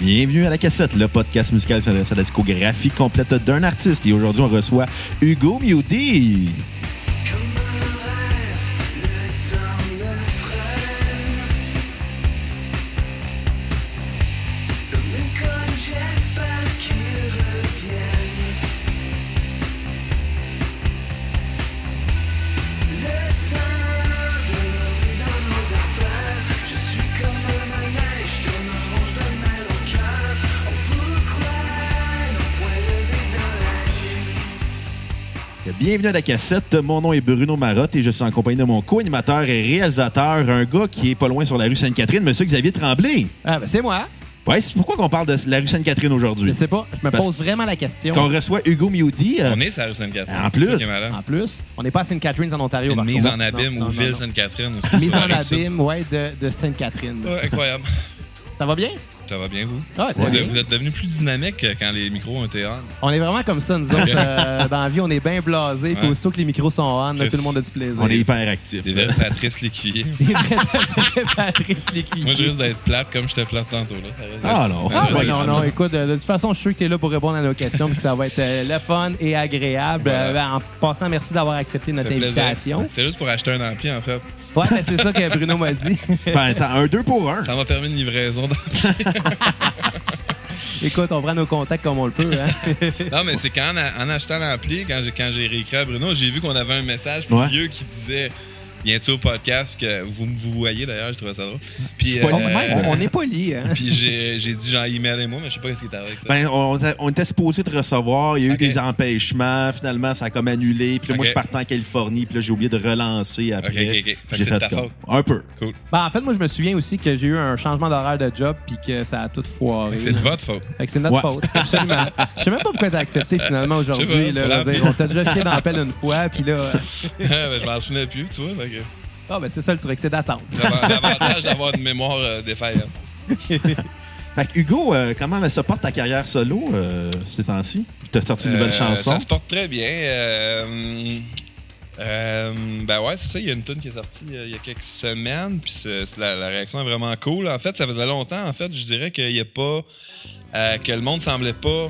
Bienvenue à la cassette, le podcast musical à la discographie complète d'un artiste. Et aujourd'hui, on reçoit Hugo Mewdy. Bienvenue à la cassette. Mon nom est Bruno Marotte et je suis en compagnie de mon co-animateur et réalisateur, un gars qui est pas loin sur la rue Sainte-Catherine, Monsieur Xavier Tremblay. Ah, ben c'est moi. Ouais, c'est pourquoi qu'on parle de la rue Sainte-Catherine Je aujourd'hui. sais pas. Je me Parce- pose vraiment la question. Qu'on reçoit Hugo Mewdy. euh, On est sur la rue Sainte-Catherine. En plus. En plus, on n'est pas à St. Catharines en Ontario. Une mise contre. en abîme Non, ou non, ville. Sainte-Catherine aussi. Mise en abîme, ouais, de, de Sainte-Catherine. Ouais, incroyable. Ça va bien? Ça va bien, vous? Ah, Vous, bien. vous êtes devenu plus dynamique que quand les micros ont été on? On est vraiment comme ça, nous autres. euh, dans la vie, on est bien blasés. Puis aussitôt que les micros sont on, là, tout le monde a du plaisir. on est hyper actifs. Des vrais Patrice Lécuyer. Des vrais- Patrice Lécuyer. Moi, je risque d'être plate comme j'étais plate tantôt. Là. Ah, non. Ah, Ouais, ben non, non, écoute, de, de toute façon, je suis sûr que tu es là pour répondre à nos questions puis que ça va être euh, le fun et agréable. Voilà. Euh, ben, en passant, merci d'avoir accepté notre invitation. C'était juste pour acheter un ampli, en fait. Ouais, ben, c'est ça que Bruno m'a dit. Ben, attends, un deux pour un. Ça m'a permis une livraison. d'ampli. Écoute, on prend nos contacts comme on le peut. Hein? non, mais c'est qu'en a- en achetant l'ampli, quand j'ai, quand j'ai réécrit à Bruno, j'ai vu qu'on avait un message plus Ouais. vieux qui disait Viens-tu au podcast Puis que vous, vous voyez d'ailleurs, je trouvais ça drôle. Puis, Pas- euh, on, on est poli, hein? Puis j'ai, j'ai dit genre emailez-moi, mais je sais pas ce qui est arrivé avec ça. Ben, on, on était supposé te recevoir. Il y a eu des empêchements. Finalement, ça a comme annulé. Puis là, moi, je partais en Californie. Puis là, j'ai oublié de relancer après. Ok, ok, ok. Fait que J'ai c'est de ta faute. Un peu. Cool. Ben, en fait, moi, je me souviens aussi que j'ai eu un changement d'horaire de job puis que ça a tout foiré. C'est de votre faute. Fait que c'est notre Ouais. faute, absolument. Je sais même pas pourquoi t'as accepté finalement aujourd'hui. pas, là. dire, On t'a déjà chié dans la pelle une fois, puis là... Ben, je m'en souvenais plus, tu vois. Ah, ben c'est ça le truc, c'est d'attendre. L'avantage d'avoir une mémoire euh, défaillante. Fait que Hugo, euh, comment se porte ta carrière solo euh, ces temps-ci? Tu as sorti une nouvelle Euh, chanson? Ça se porte très bien. Euh, euh, ben ouais, c'est ça. Il y a une tune qui est sortie euh, il y a quelques semaines. Puis c'est- c'est la, la réaction est vraiment cool. En fait, ça faisait longtemps. En fait, je dirais qu'il y a pas. euh, que le monde semblait pas.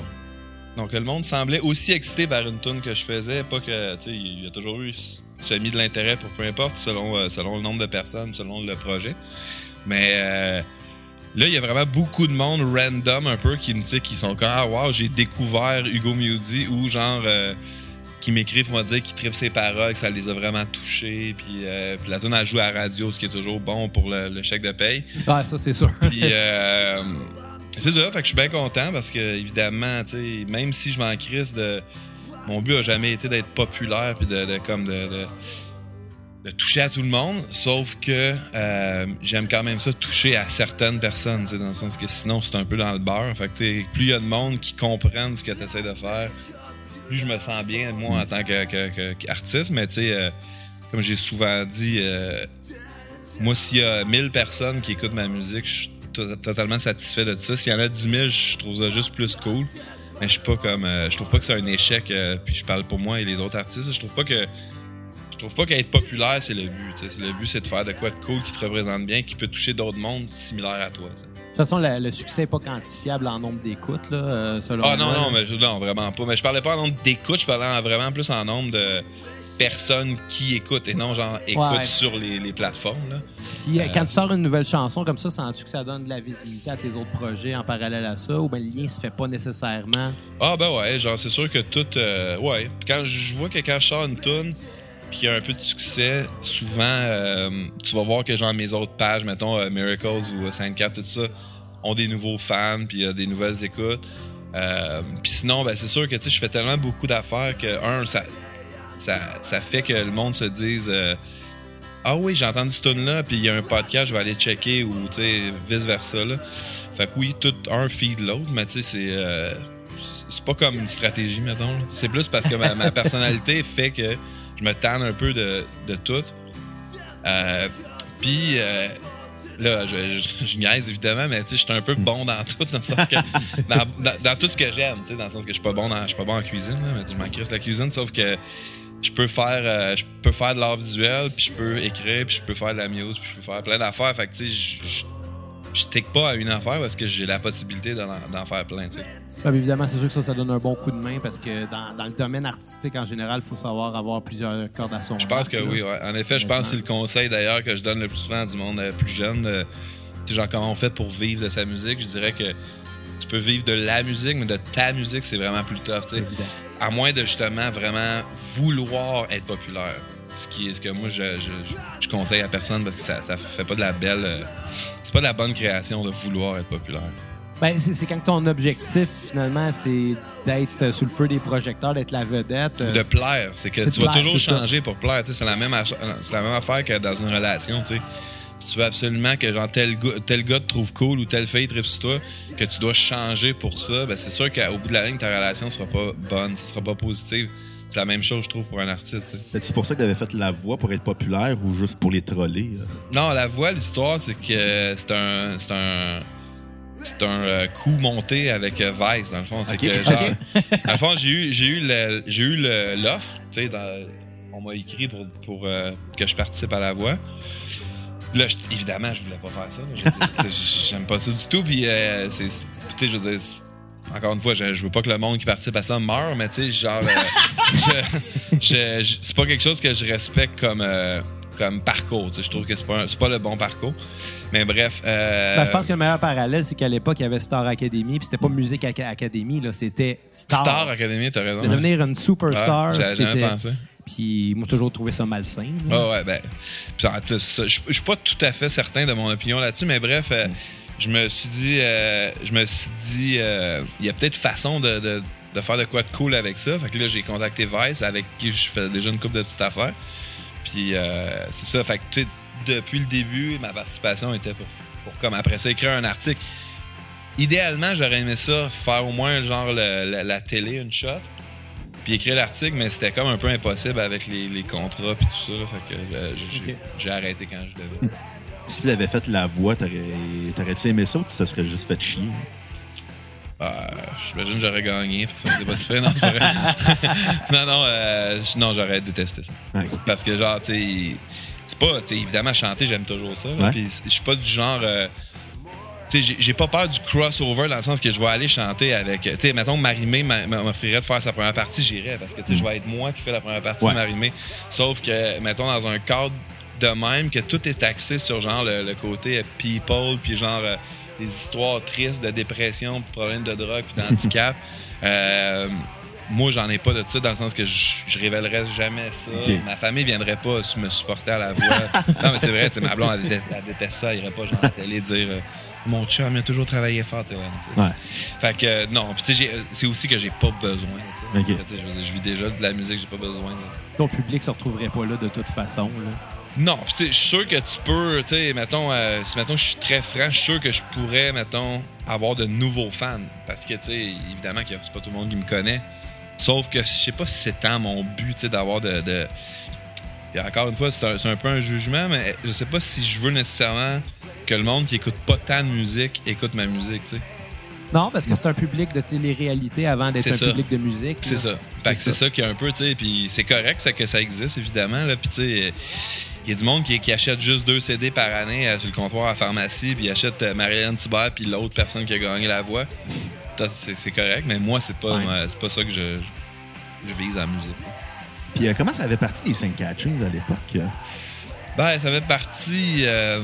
Donc, que le monde semblait aussi excité par une tune que je faisais. Pas que. Tu sais, il y a toujours eu semi de l'intérêt pour peu importe, selon, euh, selon le nombre de personnes, selon le projet. Mais. euh, Là, il y a vraiment beaucoup de monde random un peu qui me dit qui sont comme Ah wow, j'ai découvert Hugo Mewdy ou genre euh, qui m'écrivent pour me dire qu'ils trippent ses paroles, que ça les a vraiment touchés. Puis, euh, puis la tune elle joue à la radio, ce qui est toujours bon pour le, le chèque de paye. Ah, ça, c'est sûr. Puis euh, c'est ça, fait que je suis bien content parce que évidemment, tu même si je m'en crisse de. Mon but a jamais été d'être populaire puis de, comme de, toucher à tout le monde, sauf que euh, j'aime quand même ça toucher à certaines personnes, dans le sens que sinon c'est un peu dans le beurre. Fait plus il y a de monde qui comprennent ce que tu essaies de faire, plus je me sens bien moi en tant qu'artiste. Mais tu euh, comme j'ai souvent dit, euh, moi s'il y a 1000 personnes qui écoutent ma musique, je suis to- totalement satisfait de ça. S'il y en a 10 000, je trouve ça juste plus cool. Mais je suis pas comme, euh, je trouve pas que c'est un échec. euh, puis je parle pour moi et les autres artistes. Je trouve pas que je trouve pas qu'être populaire, c'est le but. Le but, c'est de faire de quoi de cool qui te représente bien, qui peut toucher d'autres mondes similaires à toi. De toute façon, le, le succès n'est pas quantifiable en nombre d'écoutes, là, euh, selon Ah non, moi. non, mais non, vraiment pas. Mais je parlais pas en nombre d'écoutes, je parlais en- vraiment plus en nombre de personnes qui écoutent et non genre écoutent Ouais. sur les, les plateformes. Là. Puis euh, quand tu sors une nouvelle chanson comme ça, sens-tu que ça donne de la visibilité à tes autres projets en parallèle à ça ou bien le lien se fait pas nécessairement? Ah ben ouais, genre c'est sûr que tout... euh, ouais, Puis quand je vois que quand je sors une tune puis qu'il y a un peu de succès, souvent euh, tu vas voir que genre mes autres pages, mettons euh, Miracles ou Sainte-Cap, tout ça, ont des nouveaux fans puis euh, des nouvelles écoutes. Euh, puis sinon, ben c'est sûr que tu sais, je fais tellement beaucoup d'affaires que, un, ça, ça, ça fait que le monde se dise... euh, ah oui, j'ai entendu ce tune-là, puis il y a un podcast, je vais aller checker, ou vice-versa. Fait que oui, tout un feed l'autre, mais tu sais, c'est. euh, c'est pas comme une stratégie, mettons. C'est plus parce que ma, ma personnalité fait que je me tanne un peu de, de tout. Euh, puis. Là, je, je, je niaise évidemment, mais tu sais, je suis un peu bon dans tout, dans le sens que. Dans, dans- dans tout ce que j'aime, tu sais, dans le sens que je suis pas bon dans, je suis pas bon en cuisine, là, mais je m'en crisse la cuisine, sauf que je peux faire euh, je peux faire de l'art visuel puis je peux écrire puis je peux faire de la musique puis je peux faire plein d'affaires fait que tu sais je- je- je tique pas à une affaire parce que j'ai la possibilité d'en, faire plein, tu sais. Ah, évidemment, c'est sûr que ça, ça donne un bon coup de main parce que dans, dans le domaine artistique, en général, il faut savoir avoir plusieurs cordes à son Je pense que là. oui, ouais. En effet, je pense que c'est le conseil d'ailleurs que je donne le plus souvent à du monde euh, plus jeune. euh, genre, comment on fait pour vivre de sa musique, je dirais que tu peux vivre de la musique, mais de ta musique, c'est vraiment plus tough, tu sais. Évident. À moins de justement vraiment vouloir être populaire. Ce qui est ce que moi je, je, je- conseille à personne parce que ça, ça fait pas de la belle. euh, c'est pas de la bonne création de vouloir être populaire. Ben, c'est quand ton objectif, finalement, c'est d'être euh, sous le feu des projecteurs, d'être la vedette. euh, de plaire. C'est que tu vas plaire, toujours ça. changer pour plaire. C'est la, même la même affaire que dans une relation. tu sais. Si tu veux absolument que genre, tel, gars, tel gars te trouve cool ou telle fille tripe sur toi, que tu dois changer pour ça, ben, c'est sûr qu'au bout de la ligne, ta relation sera pas bonne, ne sera pas positive. C'est la même chose, je trouve, pour un artiste. tu sais. C'est pour ça que t'avais fait la voix pour être populaire ou juste pour les troller? euh? Non, la voix, l'histoire, c'est que c'est un. C'est un. C'est un euh, coup monté avec euh, Vice, dans le fond. C'est que, genre, dans le fond, j'ai eu, j'ai eu, j'ai l'offre. Tu sais, on m'a écrit pour, pour euh, que je participe à la voix. Là, je- évidemment, je voulais pas faire ça. J'aime pas ça du tout. Puis, euh, c'est. Tu sais, je veux dire. Encore une fois, je, je veux pas que le monde qui participe à ça meure, mais tu sais, genre. euh, je- je- je- c'est pas quelque chose que je respecte comme. euh, comme parcours, je trouve que c'est pas, un- pas le bon parcours. Mais bref. euh, Ben, je pense que le meilleur parallèle, c'est qu'à l'époque, il y avait Star Academy, puis c'était pas Musique Aca- Academy, là, c'était Star. Star Academy, t'as raison. De devenir une superstar, Ouais, j'avais pensé. Puis moi, toujours trouvé ça malsain. Ah ouais, ben. Je suis pas tout à fait certain de mon opinion là-dessus, mais bref, euh, je me suis dit. euh, je me suis dit. euh, Il y a peut-être façon de, faire de quoi de cool avec ça. Fait que là, j'ai contacté Vice, avec qui je fais déjà une couple de petites affaires. Puis c'est ça. Fait que, tu sais, depuis le début, ma participation était pour, pour comme après ça, écrire un article. Idéalement, j'aurais aimé ça, faire au moins genre le- la, la télé, une shot. Puis écrire l'article, mais c'était comme un peu impossible avec les, les contrats puis tout ça. là. fait que euh, j'ai arrêté quand je devais. Si tu avais fait la voix, t'aurais- t'aurais-tu aimé ça ou ça serait juste fait chier? Ah, J'imagine que j'aurais gagné. Fait que ça m'était pas super. Non, non, non, euh, non, j'aurais détesté ça. Parce que, genre, tu sais, c'est pas, tu sais, évidemment, chanter, j'aime toujours ça. Puis je suis pas du genre. euh, j'ai- j'ai pas peur du crossover dans le sens que je vais aller chanter avec. Tu sais, mettons, Marimé m'a- m'a- m'offrirait de faire sa première partie, j'irais parce que, je vais être moi qui fais la première partie Ouais. de Marimé. Sauf que, mettons, dans un cadre de même, que tout est axé sur, genre, le, le côté people, puis genre, euh, les histoires tristes de dépression, problèmes de drogue, puis d'handicap. Euh, moi, j'en ai pas de ça, dans le sens que je, je révélerais jamais ça. Ma famille viendrait pas me supporter à la voix. non, mais c'est vrai, tu sais, ma blonde, elle déteste, elle déteste ça. Elle irait pas genre à la télé dire euh, Mon chum, il a toujours travaillé fort, tu sais, ouais. Fait que, euh, non, puis tu sais, j'ai- c'est aussi que j'ai pas besoin. Fait je, vis déjà de la musique, j'ai pas besoin. Ton public se retrouverait pas là de toute façon. Là. Non, puis tu sais, je suis sûr que tu peux, tu sais, mettons, euh, si mettons je suis très franc, je suis sûr que je pourrais, mettons, avoir de nouveaux fans. Parce que, tu sais, évidemment que c'est pas tout le monde qui me connaît. Sauf que je sais pas si c'est tant mon but, tu sais, d'avoir de. de... Et encore une fois, c'est un, peu un jugement, mais je sais pas si je veux nécessairement que le monde qui écoute pas tant de musique écoute ma musique, tu sais. Non, parce que c'est un public de télé-réalité avant d'être C'est un ça. public de musique. C'est ça. C'est ça qui est un peu, tu sais, puis c'est correct ça, que ça existe, évidemment, là. Puis, tu sais, il y a du monde qui, qui achète juste deux CD par année euh, sur le comptoir à la pharmacie, puis il achète euh, Marianne Thibert, puis l'autre personne qui a gagné la voix. C'est correct, mais moi, c'est pas, Ouais. c'est pas ça que je, je vise à la musique. Puis euh, comment ça avait parti les cinq catchings à l'époque? Ben, ça fait partie. euh,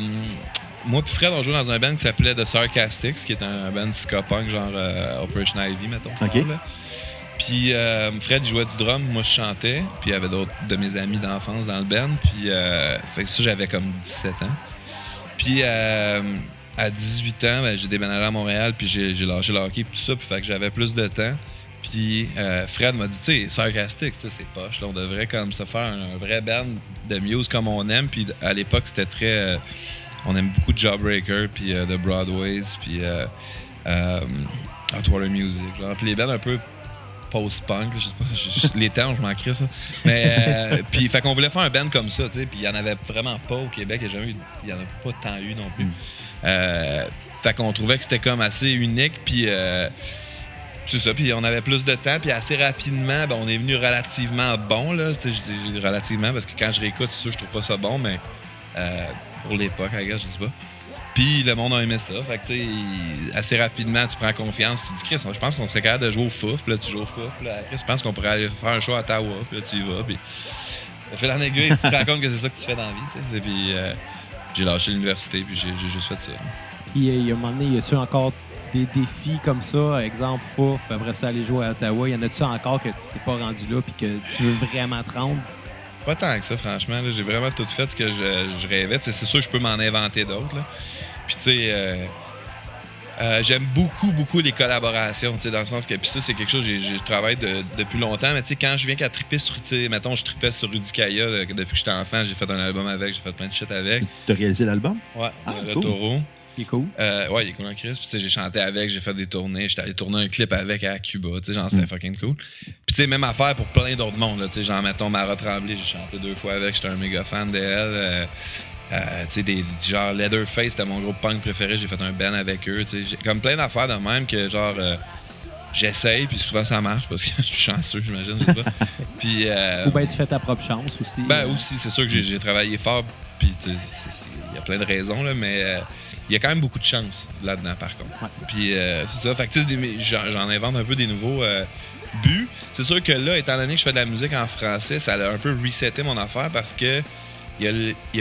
moi puis Fred, on jouait dans un band qui s'appelait The Sarcastics, qui est un band ska punk, genre euh, Operation Ivy, mettons. Ok. Puis euh, Fred jouait du drum, moi je chantais, puis il y avait d'autres de mes amis d'enfance dans le band, puis fait que ça j'avais comme 17 ans. Puis à 18 ans, ben, j'ai déménagé à Montréal, puis j'ai j'ai lâché le hockey, puis tout ça, puis fait que j'avais plus de temps. Puis euh, Fred m'a dit, tu sais, Sarcastic, ça, c'est poche. Là, on devrait comme se faire un, un vrai band de Muse comme on aime. Puis à l'époque, c'était très. euh, on aime beaucoup Jawbreaker, puis euh, The Broadways, puis euh, euh, Hot Water Music. Puis les bands un peu post-punk, je sais pas, je- je- les temps, je m'en crie ça. Mais, euh, puis, fait qu'on voulait faire un band comme ça, tu sais, puis il y en avait vraiment pas au Québec, il y a jamais eu- il y en a pas tant eu non plus. Euh, fait qu'on trouvait que c'était comme assez unique, puis c'est ça, puis on avait plus de temps, puis assez rapidement, ben, on est venu relativement bon, là, je dis relativement, parce que quand je réécoute, c'est sûr, je trouve pas ça bon, mais euh, pour l'époque, je sais pas. Puis le monde a aimé ça. Fait que, assez rapidement, tu prends confiance. Tu dis, Chris, je pense qu'on serait capable de jouer au fouf. Puis là, tu joues au fouf. Là, Chris, je pense qu'on pourrait aller faire un show à Ottawa. Puis là, tu y vas. Puis, fait en aiguille, tu te rends compte que c'est ça que tu fais dans la vie, tu sais. Et puis, euh, j'ai lâché l'université. Puis j'ai j'ai juste fait ça. Puis, euh, il y a un moment donné, y a-tu encore des défis comme ça? Exemple, fouf, après ça, aller jouer à Ottawa. Y en a-tu encore que tu t'es pas rendu là puis que tu veux vraiment te rendre? Pas tant que ça, franchement. là. J'ai vraiment tout fait ce que je, je rêvais. C'est sûr que je peux m'en inventer d'autres. là. Puis, tu sais, euh, euh, j'aime beaucoup, beaucoup les collaborations. tu sais, Dans le sens que, puis ça, c'est quelque chose que travaillé de- depuis longtemps. Mais tu sais, quand je viens qu'à triper sur, tu sais, mettons, je tripais sur Rudy Kaya euh, depuis que j'étais enfant. J'ai fait un album avec, j'ai fait plein de shit avec. T'as réalisé l'album? Ouais, Ah, le cool. taureau. C'est cool. Euh, ouais, il est cool en Chris. Puis, tu sais, j'ai chanté avec, j'ai fait des tournées. J'étais allé tourner un clip avec à Cuba. Tu sais, genre, c'était fucking cool. Puis, tu sais, même affaire pour plein d'autres mondes. là. Tu sais, genre, mettons, Mara Tremblay, j'ai chanté deux fois avec. J'étais un méga fan d'elle. Euh, euh, tu sais, des, genre, Leatherface, c'était mon groupe punk préféré. J'ai fait un band avec eux. Tu sais, j'ai comme plein d'affaires de même que, genre, euh, j'essaye. Puis souvent, ça marche parce que je suis chanceux, j'imagine. Puis, Ou bien tu fais ta propre chance aussi. ben aussi, c'est sûr que j'ai- travaillé fort, puis il y a plein de raisons, là, mais euh, il y a quand même beaucoup de chance là-dedans, par contre. Ouais. Puis euh, c'est ça, fait que j'en invente un peu des nouveaux euh, buts. C'est sûr que là, étant donné que je fais de la musique en français, ça a un peu reseté mon affaire parce que il y,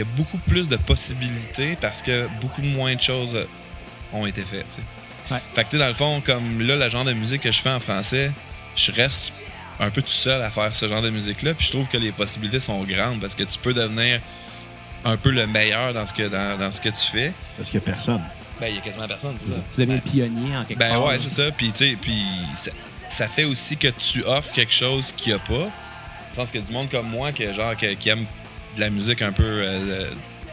a y beaucoup plus de possibilités parce que beaucoup moins de choses ont été faites. Ouais. Fait que dans le fond, comme là, le genre de musique que je fais en français, je reste un peu tout seul à faire ce genre de musique-là. Puis je trouve que les possibilités sont grandes parce que tu peux devenir un peu le meilleur dans ce que, dans, dans ce que tu fais. Parce qu'il y a personne. Ben, il y a quasiment personne, c'est ça. Tu deviens le pionnier en quelque Ben part. ouais, c'est ça. Puis, tu sais, puis ça, ça fait aussi que tu offres quelque chose qu'il n'y a pas. Dans le sens que du monde comme moi, que, genre, que- qui aime de la musique un peu. euh,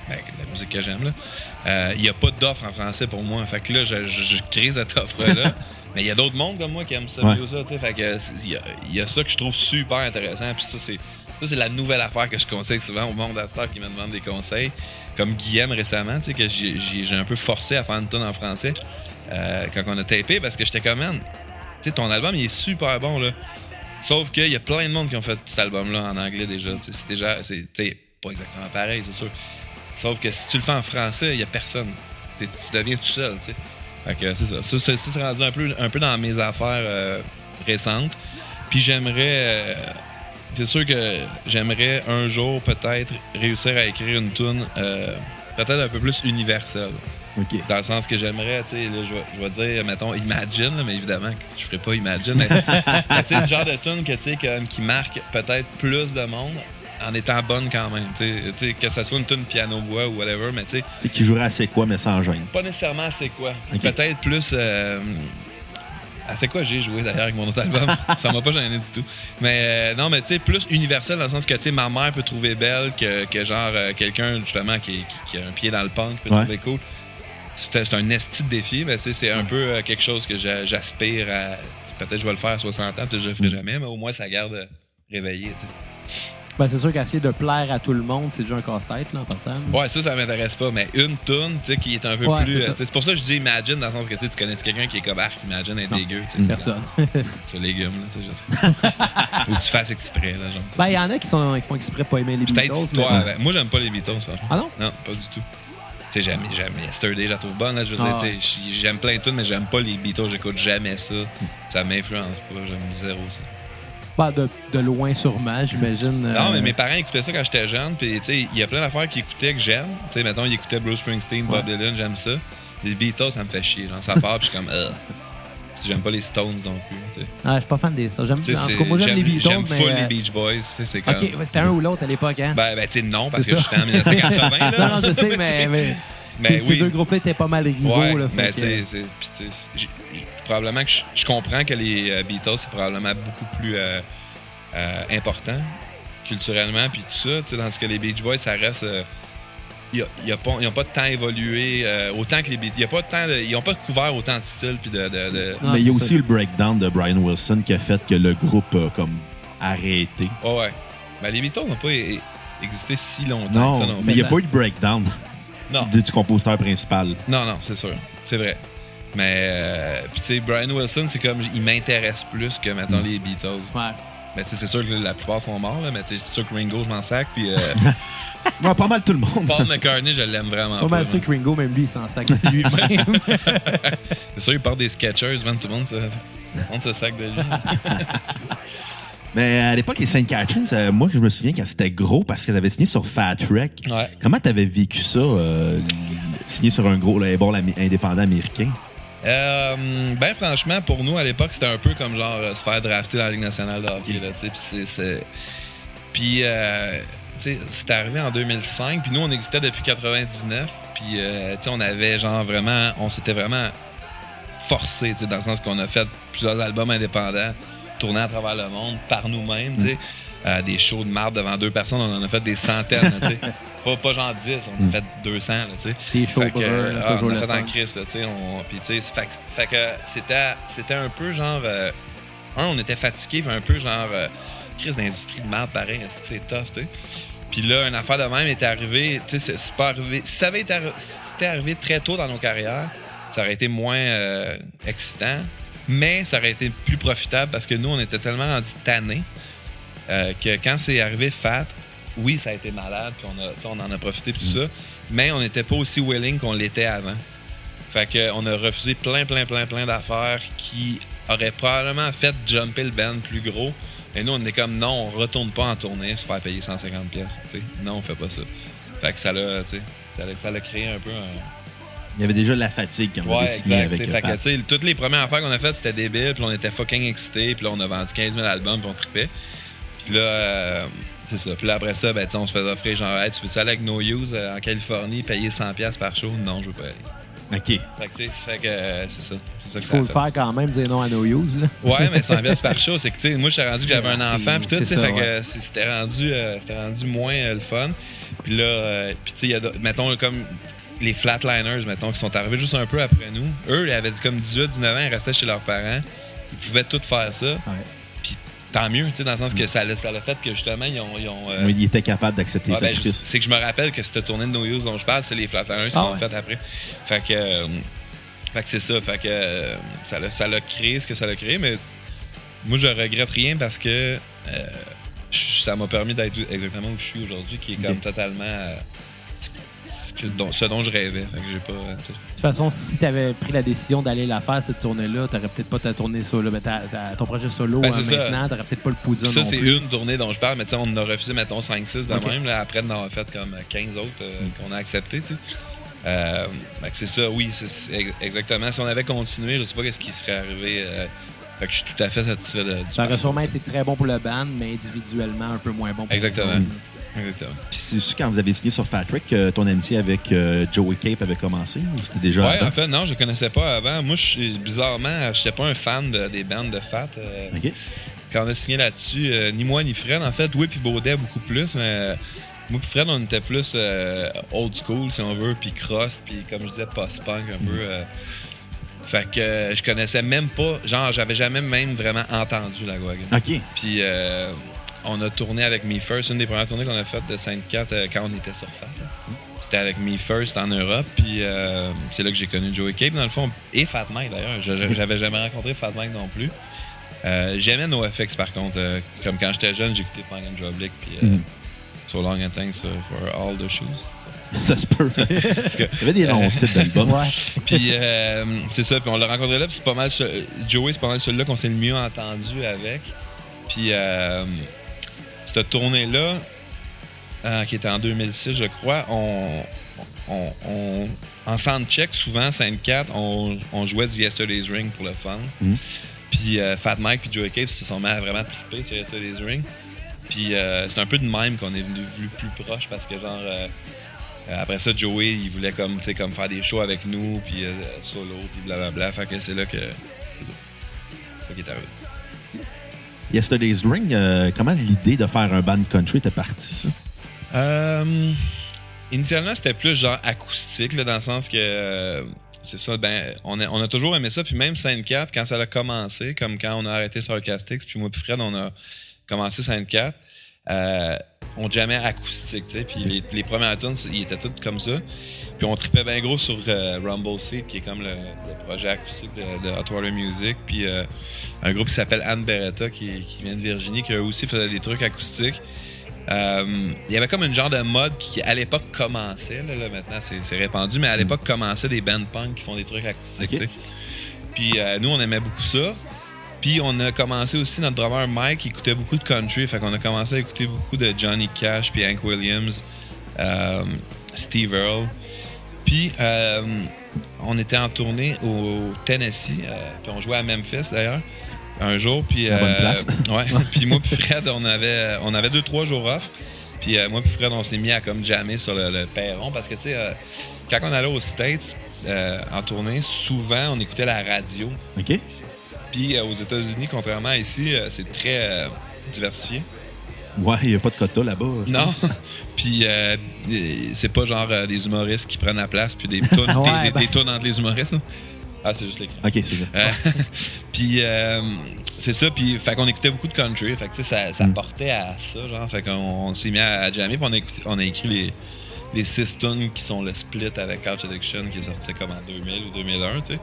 ben, de la musique que j'aime, là. euh, Il n'y a pas d'offre en français pour moi. Fait que là, je, je- je crée cette offre-là. Mais il y a d'autres mondes comme moi qui aiment ça Ouais. mieux ça, tu sais. Fait que il y, y a ça que je trouve super intéressant. Puis ça, c'est. Ça, c'est la nouvelle affaire que je conseille souvent au monde d'Astar qui me demande des conseils. Comme Guillaume récemment, tu sais, que j'ai- un peu forcé à faire une tonne en français euh, quand on a tapé parce que j'étais comme, man, tu sais, ton album, il est super bon, là. Sauf qu'il y a plein de monde qui ont fait cet album-là en anglais déjà. C'est déjà, c'est pas exactement pareil, c'est sûr. Sauf que si tu le fais en français, il y a personne. Tu deviens tout seul, tu sais. Fait que c'est ça. Ça, ça, c'est rendu un peu, un peu dans mes affaires euh, récentes. Puis j'aimerais. euh, c'est sûr que j'aimerais un jour peut-être réussir à écrire une tune euh, peut-être un peu plus universelle. Dans le sens que j'aimerais, tu sais, je vais- dire, mettons, Imagine, là, mais évidemment, que je ferai pas Imagine. Mais, tu sais, le genre de tune que, tu sais, comme, qui marque peut-être plus de monde en étant bonne quand même. Tu sais, tu sais, que ce soit une tune piano-voix ou whatever, mais tu sais, Et qui jouerait assez quoi, mais sans gêne? pas nécessairement c'est quoi. Peut-être plus. Euh, à c'est quoi j'ai joué d'ailleurs avec mon autre album? ça m'a pas gêné du tout. Mais euh, non, mais tu sais, plus universel dans le sens que tu sais, ma mère peut trouver belle que, que genre euh, quelqu'un justement qui, qui- qui a un pied dans le punk peut Ouais. trouver cool. C'est un esti de défi, mais tu sais, c'est un peu euh, quelque chose que j'a- j'aspire à. Peut-être je vais le faire à 60 ans, peut-être je le ferai jamais, mais au moins ça garde réveillé. tu sais. Ben, c'est sûr qu'essayer de plaire à tout le monde, c'est déjà un casse-tête, là, en partant. Ouais, ça, ça m'intéresse pas, mais une tune, tu sais, qui est un peu Ouais, plus. c'est ça. euh, C'est pour ça que je dis Imagine, dans le sens que tu connais quelqu'un qui est comme Arc, Imagine est dégueu, tu sais. Personne. C'est un légume, là, tu sais. Ou tu fasses exprès, là, genre. ben, il y en a qui, sont, qui font exprès pas aimer les Peut-être Beatles. mais- avec- Moi, j'aime pas les Beatles, franchement. Ah non? Non, pas du tout. Tu sais, j'aime, j'aime Yesterday, je la trouve bonne, là. Je veux Ah dire, sais, j'aime plein de tunes, mais j'aime pas les Beatles, j'écoute jamais ça. Ça m'influence pas, j'aime zéro ça. De, de loin, sûrement, j'imagine. Non, euh, mais mes parents écoutaient ça quand j'étais jeune, puis tu sais, il y a plein d'affaires qu'ils écoutaient que j'aime. Tu sais, mettons, ils écoutaient Bruce Springsteen, Bob Dylan, j'aime ça. Les Beatles, ça me fait chier. Genre, ça part, puis je suis comme, euh. J'aime pas les Stones non plus. Ah, je suis pas fan des ça. J'aime, Tu sais, en tout c'est- cas, moi, j'aime les Beatles. J'aime mais, full euh, les Beach Boys. C'est comme. Ok, ouais, c'était un ou l'autre à l'époque, hein? Ben, ben tu sais, non, parce que j'étais en 1980, là. non, non, je sais, mais, mais, Mais ces- ces oui. deux groupes-là étaient pas mal rivaux. Ouais, là, ben, tu sais, probablement que je, je comprends que les euh, Beatles, c'est probablement beaucoup plus euh, euh, important culturellement, puis tout ça. Tu sais, dans ce que les Beach Boys, ça reste. euh, y a- y a pas- ils n'ont pas de temps évolué euh, autant que les Beatles. Ils n'ont pas couvert autant de styles puis de. de- de- Non, mais il y a aussi ça. le breakdown de Brian Wilson qui a fait que le groupe a comme arrêté. Ouais, ouais. Ben, les Beatles n'ont pas existé si longtemps Non, que ça non mais il n'y a pas eu de breakdown Non. du compositeur principal. Non, non, c'est sûr. C'est vrai. Mais, euh, puis tu sais, Brian Wilson, c'est comme, il m'intéresse plus que, maintenant les Beatles. Ouais. Ben, tu sais, c'est sûr que la plupart sont morts, là, mais tu sais, c'est sûr que Ringo, je m'en sac. Puis euh, Ouais, pas mal tout le monde. Paul McCartney, je l'aime vraiment Pas mal sûr que Ringo, même lui, il s'en sac de lui-même. C'est sûr, il porte des Skechers, man. Tout le monde se, tout le monde se sac de lui. Mais à l'époque, les St. Catharines, euh, moi, je me souviens quand c'était gros parce que t'avais signé sur Fat Wreck. Ouais. Comment t'avais vécu ça, euh, signé sur un gros label ami- indépendant américain? Euh, ben franchement, pour nous à l'époque, c'était un peu comme genre euh, se faire drafter dans la Ligue nationale de hockey. Là, puis c'est- c'est- Puis, euh, c'était arrivé en 2005, puis nous, on existait depuis 99, puis, euh, on avait genre vraiment, on s'était vraiment forcé, dans le sens qu'on a fait plusieurs albums indépendants, tournés à travers le monde par nous-mêmes. Euh, des shows de marde devant deux personnes, on en a fait des centaines. Pas, pas genre 10, on a fait 200, là, tu sais. Fait que, ah, on a fait en Christ, là, tu sais. Puis, tu sais, fait, que- fait que c'était, un peu genre. euh, un, on était fatigué, puis un peu genre. Euh, crise d'industrie de merde, pareil. Est-ce que c'est tough, tu sais? Puis là, une affaire de même est arrivée. Tu sais, c'est- c'est pas arrivé. Si ça avait été arri- si c'était arrivé très tôt dans nos carrières, ça aurait été moins euh, excitant, mais ça aurait été plus profitable parce que nous, on était tellement rendus tannés euh, que quand c'est arrivé Fat, oui, ça a été malade, puis on, a, on en a profité, puis tout ça, mais on n'était pas aussi willing qu'on l'était avant. Fait que on a refusé plein, plein, plein, plein d'affaires qui auraient probablement fait jumper le band plus gros. Et nous, on est comme, non, on retourne pas en tournée se faire payer 150 pièces. Non, on fait pas ça. Fait que ça l'a, tu sais, ça l'a- ça l'a créé un peu un, Il y avait déjà de la fatigue quand on Ouais, avait signé exact. avec t'sais, fait que, Fat. tu sais, toutes les premières affaires qu'on a faites, c'était débile, puis on était fucking excités, puis là, on a vendu 15 000 albums, puis on tripait. Puis là, euh, c'est ça. Puis là, après ça, ben, on se faisait offrir genre, hey, tu veux aller avec No Use euh, en Californie, payer 100$ par show? Non, je veux pas aller. OK. Fait que, fait euh, c'est ça. C'est ça que Il faut le fait. faire quand même, dire non à no use. Là. Ouais, mais 100 pièces par show, c'est que tu sais, moi j'étais rendu que j'avais un C'est- enfant puis tout, tu sais, fait que ouais. c'était rendu euh, c'était rendu moins euh, le fun. Puis là euh, puis tu sais il y a d'autres- mettons comme les flatliners mettons qui sont arrivés juste un peu après nous. Eux ils avaient comme 18 19 ans, ils restaient chez leurs parents. Ils pouvaient tout faire ça. Puis tant mieux, tu sais dans le sens que ça l'a ça l'a fait que justement ils ont, ils ont euh, Oui, il était capable d'accepter le ben, c'est que je me rappelle que cette tournée de No Use dont je parle, c'est les Flatliners qui Ah l'ont ouais. fait après. Fait que, euh, fait que c'est ça. Fait que euh, ça l'a ça l'a créé ce que ça l'a créé, mais moi, je regrette rien parce que ça m'a permis d'être exactement où je suis aujourd'hui, qui est comme totalement dont- ce dont je rêvais. Fait que j'ai pas. euh. De toute façon, si tu avais pris la décision d'aller la faire, cette tournée-là, tu peut-être pas ta tournée solo. Mais ton projet solo Ben, hein, maintenant, tu peut-être pas le poudre. Ça, c'est une tournée dont je parle, mais on en a refusé, mettons, 5-6 de même. Là, après, on en a fait comme 15 autres euh, qu'on a accepté, tu sais. Euh, que c'est ça, oui, c'est exactement. Si on avait continué, je sais pas qu'est-ce qui serait arrivé. euh, fait que je suis tout à fait satisfait de, du Ça aurait sûrement été très bon pour le band, mais individuellement un peu moins bon pour Exactement. les autres. Exactement. C'est aussi quand vous avez signé sur Fat Wreck que ton amitié avec euh, Joey Cape avait commencé c'était déjà Ouais, en fait, non, je connaissais pas avant. Moi, je suis bizarrement, je n'étais pas un fan de- des bandes de Fat. euh. Quand on a signé là-dessus, euh, ni moi ni Fred, en fait, oui, puis Baudet beaucoup plus, mais euh, moi puis Fred, on était plus euh, old school, si on veut, puis cross, puis comme je disais, post-punk un peu. euh. fait que euh, je connaissais même pas, genre, j'avais jamais même vraiment entendu la Guagan. OK. Puis euh, on a tourné avec Me First, une des premières tournées qu'on a faites de Sainte-Cat euh, quand on était sur Fat. C'était avec Me First en Europe, puis euh, c'est là que j'ai connu Joey Cape, dans le fond, et Fat Mike d'ailleurs. J'avais jamais rencontré Fat Mike non plus. Euh, J'aimais NoFX par contre. euh, comme quand j'étais jeune, j'écoutais Punk and Drublick, puis Mhm. So Long and Thanks for All the Shoes. Ça se peut. Il y avait des longs titres d'albums. Ouais. Puis euh, c'est ça, puis on l'a rencontré là, puis c'est pas mal. Joey, c'est pas mal celui-là qu'on s'est le mieux entendu avec. Puis cette tournée-là, euh, qui était en 2006, je crois, on, on, on- en soundcheck, souvent, 5-4, on, on jouait du Yesterday's Ring pour le fun. Mhm. Puis euh, Fat Mike puis Joey Cape se sont mis à vraiment triper sur Yesterday's Ring. Puis euh, c'est un peu de même qu'on est venu plus proche parce que genre après ça Joey il voulait comme comme faire des shows avec nous puis solo puis blablabla fait que c'est là que c'est ça qui est arrivé. Yesterday's Ring, euh, comment l'idée de faire un band country était partie, ça? Euh, initialement, c'était plus genre acoustique, là, dans le sens que euh, c'est ça, ben, on a, toujours aimé ça. Puis même Sainte 4, quand ça a commencé, comme quand on a arrêté Sarcastix, puis moi puis Fred, on a commencé Sainte 4, euh, on jammait acoustique, tu sais. Puis les, les premières tunes, ils étaient toutes comme ça. Puis on tripait bien gros sur euh, Rumble Seed, qui est comme le, le projet acoustique de, de Hot Water Music. Puis euh, un groupe qui s'appelle Anne Beretta, qui, qui vient de Virginie, qui eux aussi faisait des trucs acoustiques. Euh, il y avait comme une genre de mode qui, qui, à l'époque commençait, là, là, maintenant c'est répandu, mais à l'époque commençait des bands punk qui font des trucs acoustiques. Ok. tu sais. Puis euh, nous, on aimait beaucoup ça. Puis on a commencé aussi, notre drummer Mike il écoutait beaucoup de country, fait qu'on a commencé à écouter beaucoup de Johnny Cash, puis Hank Williams, euh, Steve Earle. Puis euh, on était en tournée au Tennessee, euh, puis on jouait à Memphis d'ailleurs, un jour. Puis, La bonne place. ouais, puis moi puis Fred, on avait, on avait deux, trois jours off. Puis moi puis Fred, on s'est mis à comme jammer sur le, le perron parce que, tu sais, quand on allait aux States en tournée, souvent, on écoutait la radio. OK? Puis euh, aux États-Unis, contrairement à ici, euh, c'est très euh, diversifié. Ouais, il n'y a pas de quota là-bas. Non. puis c'est pas genre des humoristes qui prennent la place puis des tunes Ouais, ben. entre les humoristes. Ah, c'est juste les OK, c'est ça. puis c'est ça, puis fait qu'on écoutait beaucoup de country, fait que ça, Mm. ça portait à ça, genre, fait qu'on on s'est mis à, à jammer, puis on a, écouté- on a écrit les, les six tunes qui sont le split avec Couch Addiction qui est sorti comme en 2000 ou 2001, tu sais.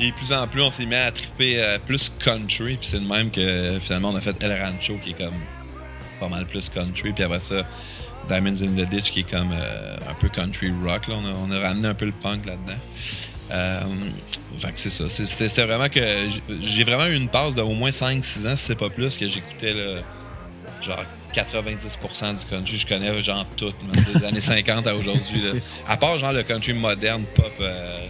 Puis plus en plus, on s'est mis à triper euh, plus country, puis c'est de même que finalement on a fait El Rancho qui est comme pas mal plus country, puis après ça, Diamonds in the Ditch qui est comme euh, un peu country rock, là, on a, ramené un peu le punk là-dedans. Euh, fait que c'est ça. C'était vraiment que j'ai vraiment eu une passe d'au moins 5-6 ans, si c'est pas plus, que j'écoutais le genre 90% du country. Je connais genre tout, man, des années 50 à aujourd'hui. À part genre le country moderne, pop. euh,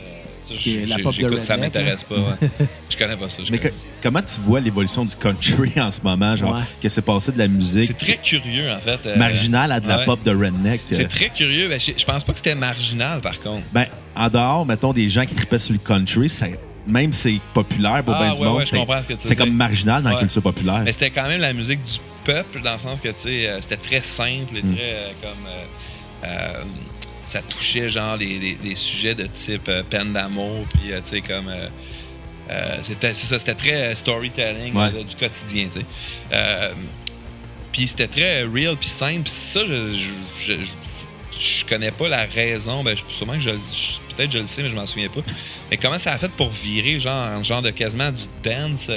Qui est la pop de j'écoute, ça m'intéresse pas. ouais. Je connais pas ça. je Mais connais. que- comment tu vois l'évolution du country en ce moment? Genre, Ouais. que c'est passé de la musique? C'est très curieux, en fait. euh, marginale à de la ouais. pop de redneck. euh, C'est très curieux. Ben, je, je pense pas que c'était marginal, par contre. Ben, en dehors, mettons, des gens qui tripaient sur le country, ça- même si c'est populaire pour Ah, bien du ouais, monde, ouais, je c'est- comprends ce que tu c'est veux comme marginal dans la culture populaire. Mais c'était quand même la musique du peuple, dans le sens que, tu sais, euh, c'était très simple et très euh, comme. euh, euh, ça touchait, genre, les, les- les sujets de type euh, peine d'amour, puis, euh, tu sais, comme. euh, c'était c'est ça, c'était très storytelling Ouais. du quotidien, tu sais. Puis c'était très real, puis simple. Puis ça, je, je, je, je connais pas la raison. Ben, je- sûrement que je, peut-être je le sais, mais je m'en souviens pas. Mais comment ça a fait pour virer, genre, en genre de quasiment du dance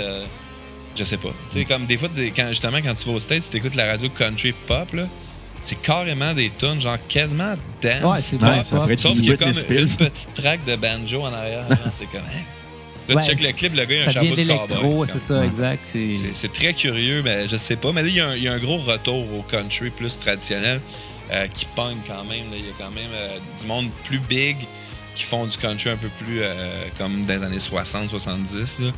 Je sais pas. Tu sais, comme des fois, des- quand, justement, quand tu vas au States, tu écoutes la radio country pop, là. C'est carrément des tunes, genre quasiment dance. Ouais, c'est Ouais, ça pourrait Sauf qu'il y a comme une petite track de banjo en arrière. c'est comme. hein? Là, Ouais, tu check le clip, le gars, il a un Ça chapeau vient de cowboy. c'est ça, exact. C'est très curieux, mais je sais pas. Mais là, il y, a un- il y a un gros retour au country plus traditionnel euh, qui pogne quand même. là. Il y a quand même euh, du monde plus big qui font du country un peu plus euh, comme dans les années 60-70, là,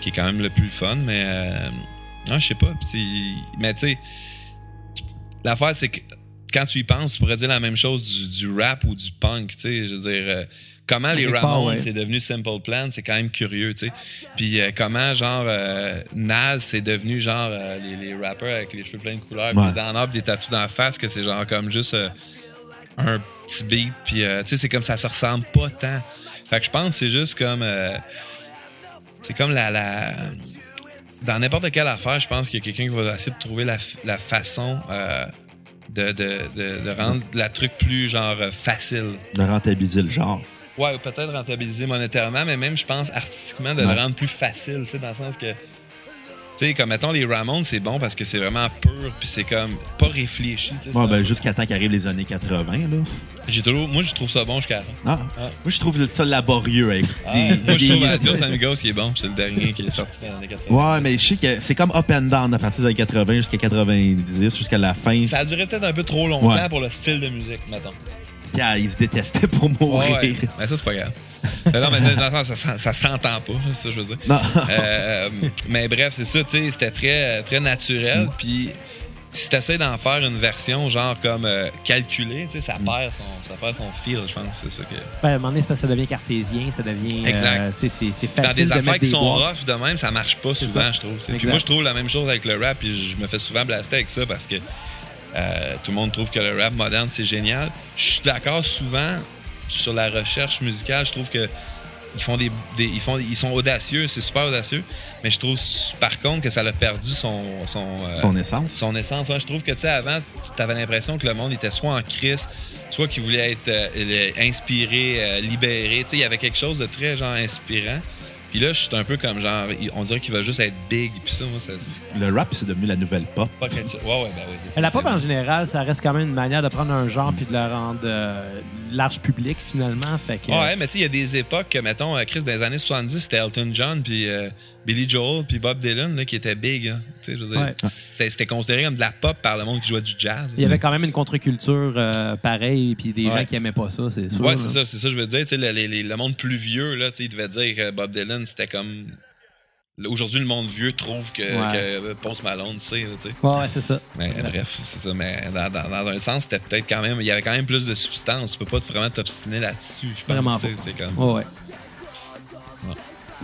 qui est quand même le plus fun. Mais euh, non, je sais pas. Mais tu sais, l'affaire, c'est que quand tu y penses, tu pourrais dire la même chose du, du rap ou du punk. Tu sais, je veux dire, euh, comment les Ramones, ouais. c'est devenu Simple Plan, c'est quand même curieux, tu sais. Puis euh, comment, genre, euh, Nas, c'est devenu, genre, euh, les, les rappers avec les cheveux pleins de couleurs, Ouais. puis dans l'arbre, des tatous dans la face, que c'est genre comme juste un petit beat, puis euh, tu sais, c'est comme ça se ressemble pas tant. Fait que je pense que c'est juste comme... c'est comme la... la dans n'importe quelle affaire, je pense qu'il y a quelqu'un qui va essayer de trouver la, la façon euh, de, de, de, de rendre la truc plus genre euh, facile. De rentabiliser le genre. Ouais, ou peut-être rentabiliser monétairement, mais même, je pense, artistiquement, de Ouais. le rendre plus facile, tu sais, dans le sens que. Tu sais, comme mettons les Ramones, c'est bon parce que c'est vraiment pur, puis c'est comme pas réfléchi. Bon, ben, jusqu'à temps qu'arrivent les années 80, là. J'ai toujours, moi, je trouve ça bon jusqu'à fin. Ah. Moi, je trouve ça laborieux avec Ah, des- moi, je trouve Adios Amigos qui est bon, c'est le dernier qui est sorti dans les années 80. Ouais, mais je sais que c'est comme up and down à partir des 80 jusqu'à 90, jusqu'à la fin. Ça a duré peut-être un peu trop longtemps Ouais. pour le style de musique, mettons. Puis, ah, ils se détestaient pour mourir. Ouais, ouais. Mais ça, c'est pas grave. Non, mais le sens, ça, ça s'entend pas, ça je veux dire. Non. Euh, mais bref, c'est ça, tu sais, c'était très, très naturel. Puis si tu essaies d'en faire une version genre comme euh, calculée, tu sais, ça perd son, ça perd son feel, je pense. C'est ça que. Ben, à un moment donné, c'est parce que ça devient cartésien, ça devient. Exact. euh, c'est, c'est Dans des de affaires qui des sont boîtes. rough de même, ça marche pas souvent, ça. je trouve. Puis moi, je trouve la même chose avec le rap, puis je me fais souvent blaster avec ça parce que euh, tout le monde trouve que le rap moderne, c'est génial. Je suis d'accord souvent sur la recherche musicale. Je trouve que ils font des, des- ils font ils sont audacieux, c'est super audacieux, mais je trouve par contre que ça a perdu son son euh, Son essence. son essence. Ouais, je trouve que tu sais avant, tu avais l'impression que le monde était soit en crise, soit qu'il voulait être euh, inspiré, euh, libéré, tu sais, il y avait quelque chose de très genre inspirant. Puis là, je suis un peu comme genre on dirait qu'il va juste être big, puis ça moi ça Le rap, c'est devenu la nouvelle pop. Ouais ouais ben oui. La pop en général, ça reste quand même une manière de prendre un genre puis de le rendre euh, large public finalement. Fait que, Ouais, mais tu sais, il y a des époques que, mettons, euh, Chris, dans les années 70, c'était Elton John, puis euh, Billy Joel, puis Bob Dylan, là, qui étaient big. hein. Ouais. c'était considéré comme de la pop par le monde qui jouait du jazz. il y avait quand même une contre-culture euh, pareille puis des Ouais. gens qui aimaient pas ça, c'est sûr. Ouais, c'est ça, c'est ça, je veux dire. Le, les- les- le monde plus vieux, là, il devait dire que Bob Dylan, c'était comme. Aujourd'hui, le monde vieux trouve que, que Post Malone, tu sais. Ouais, c'est ça. Mais bref, c'est ça. Mais dans, dans- dans un sens, c'était peut-être quand même. Il y avait quand même plus de substance. Tu peux pas vraiment t'obstiner là-dessus. Je pense Vraiment pas. comme. Ouais.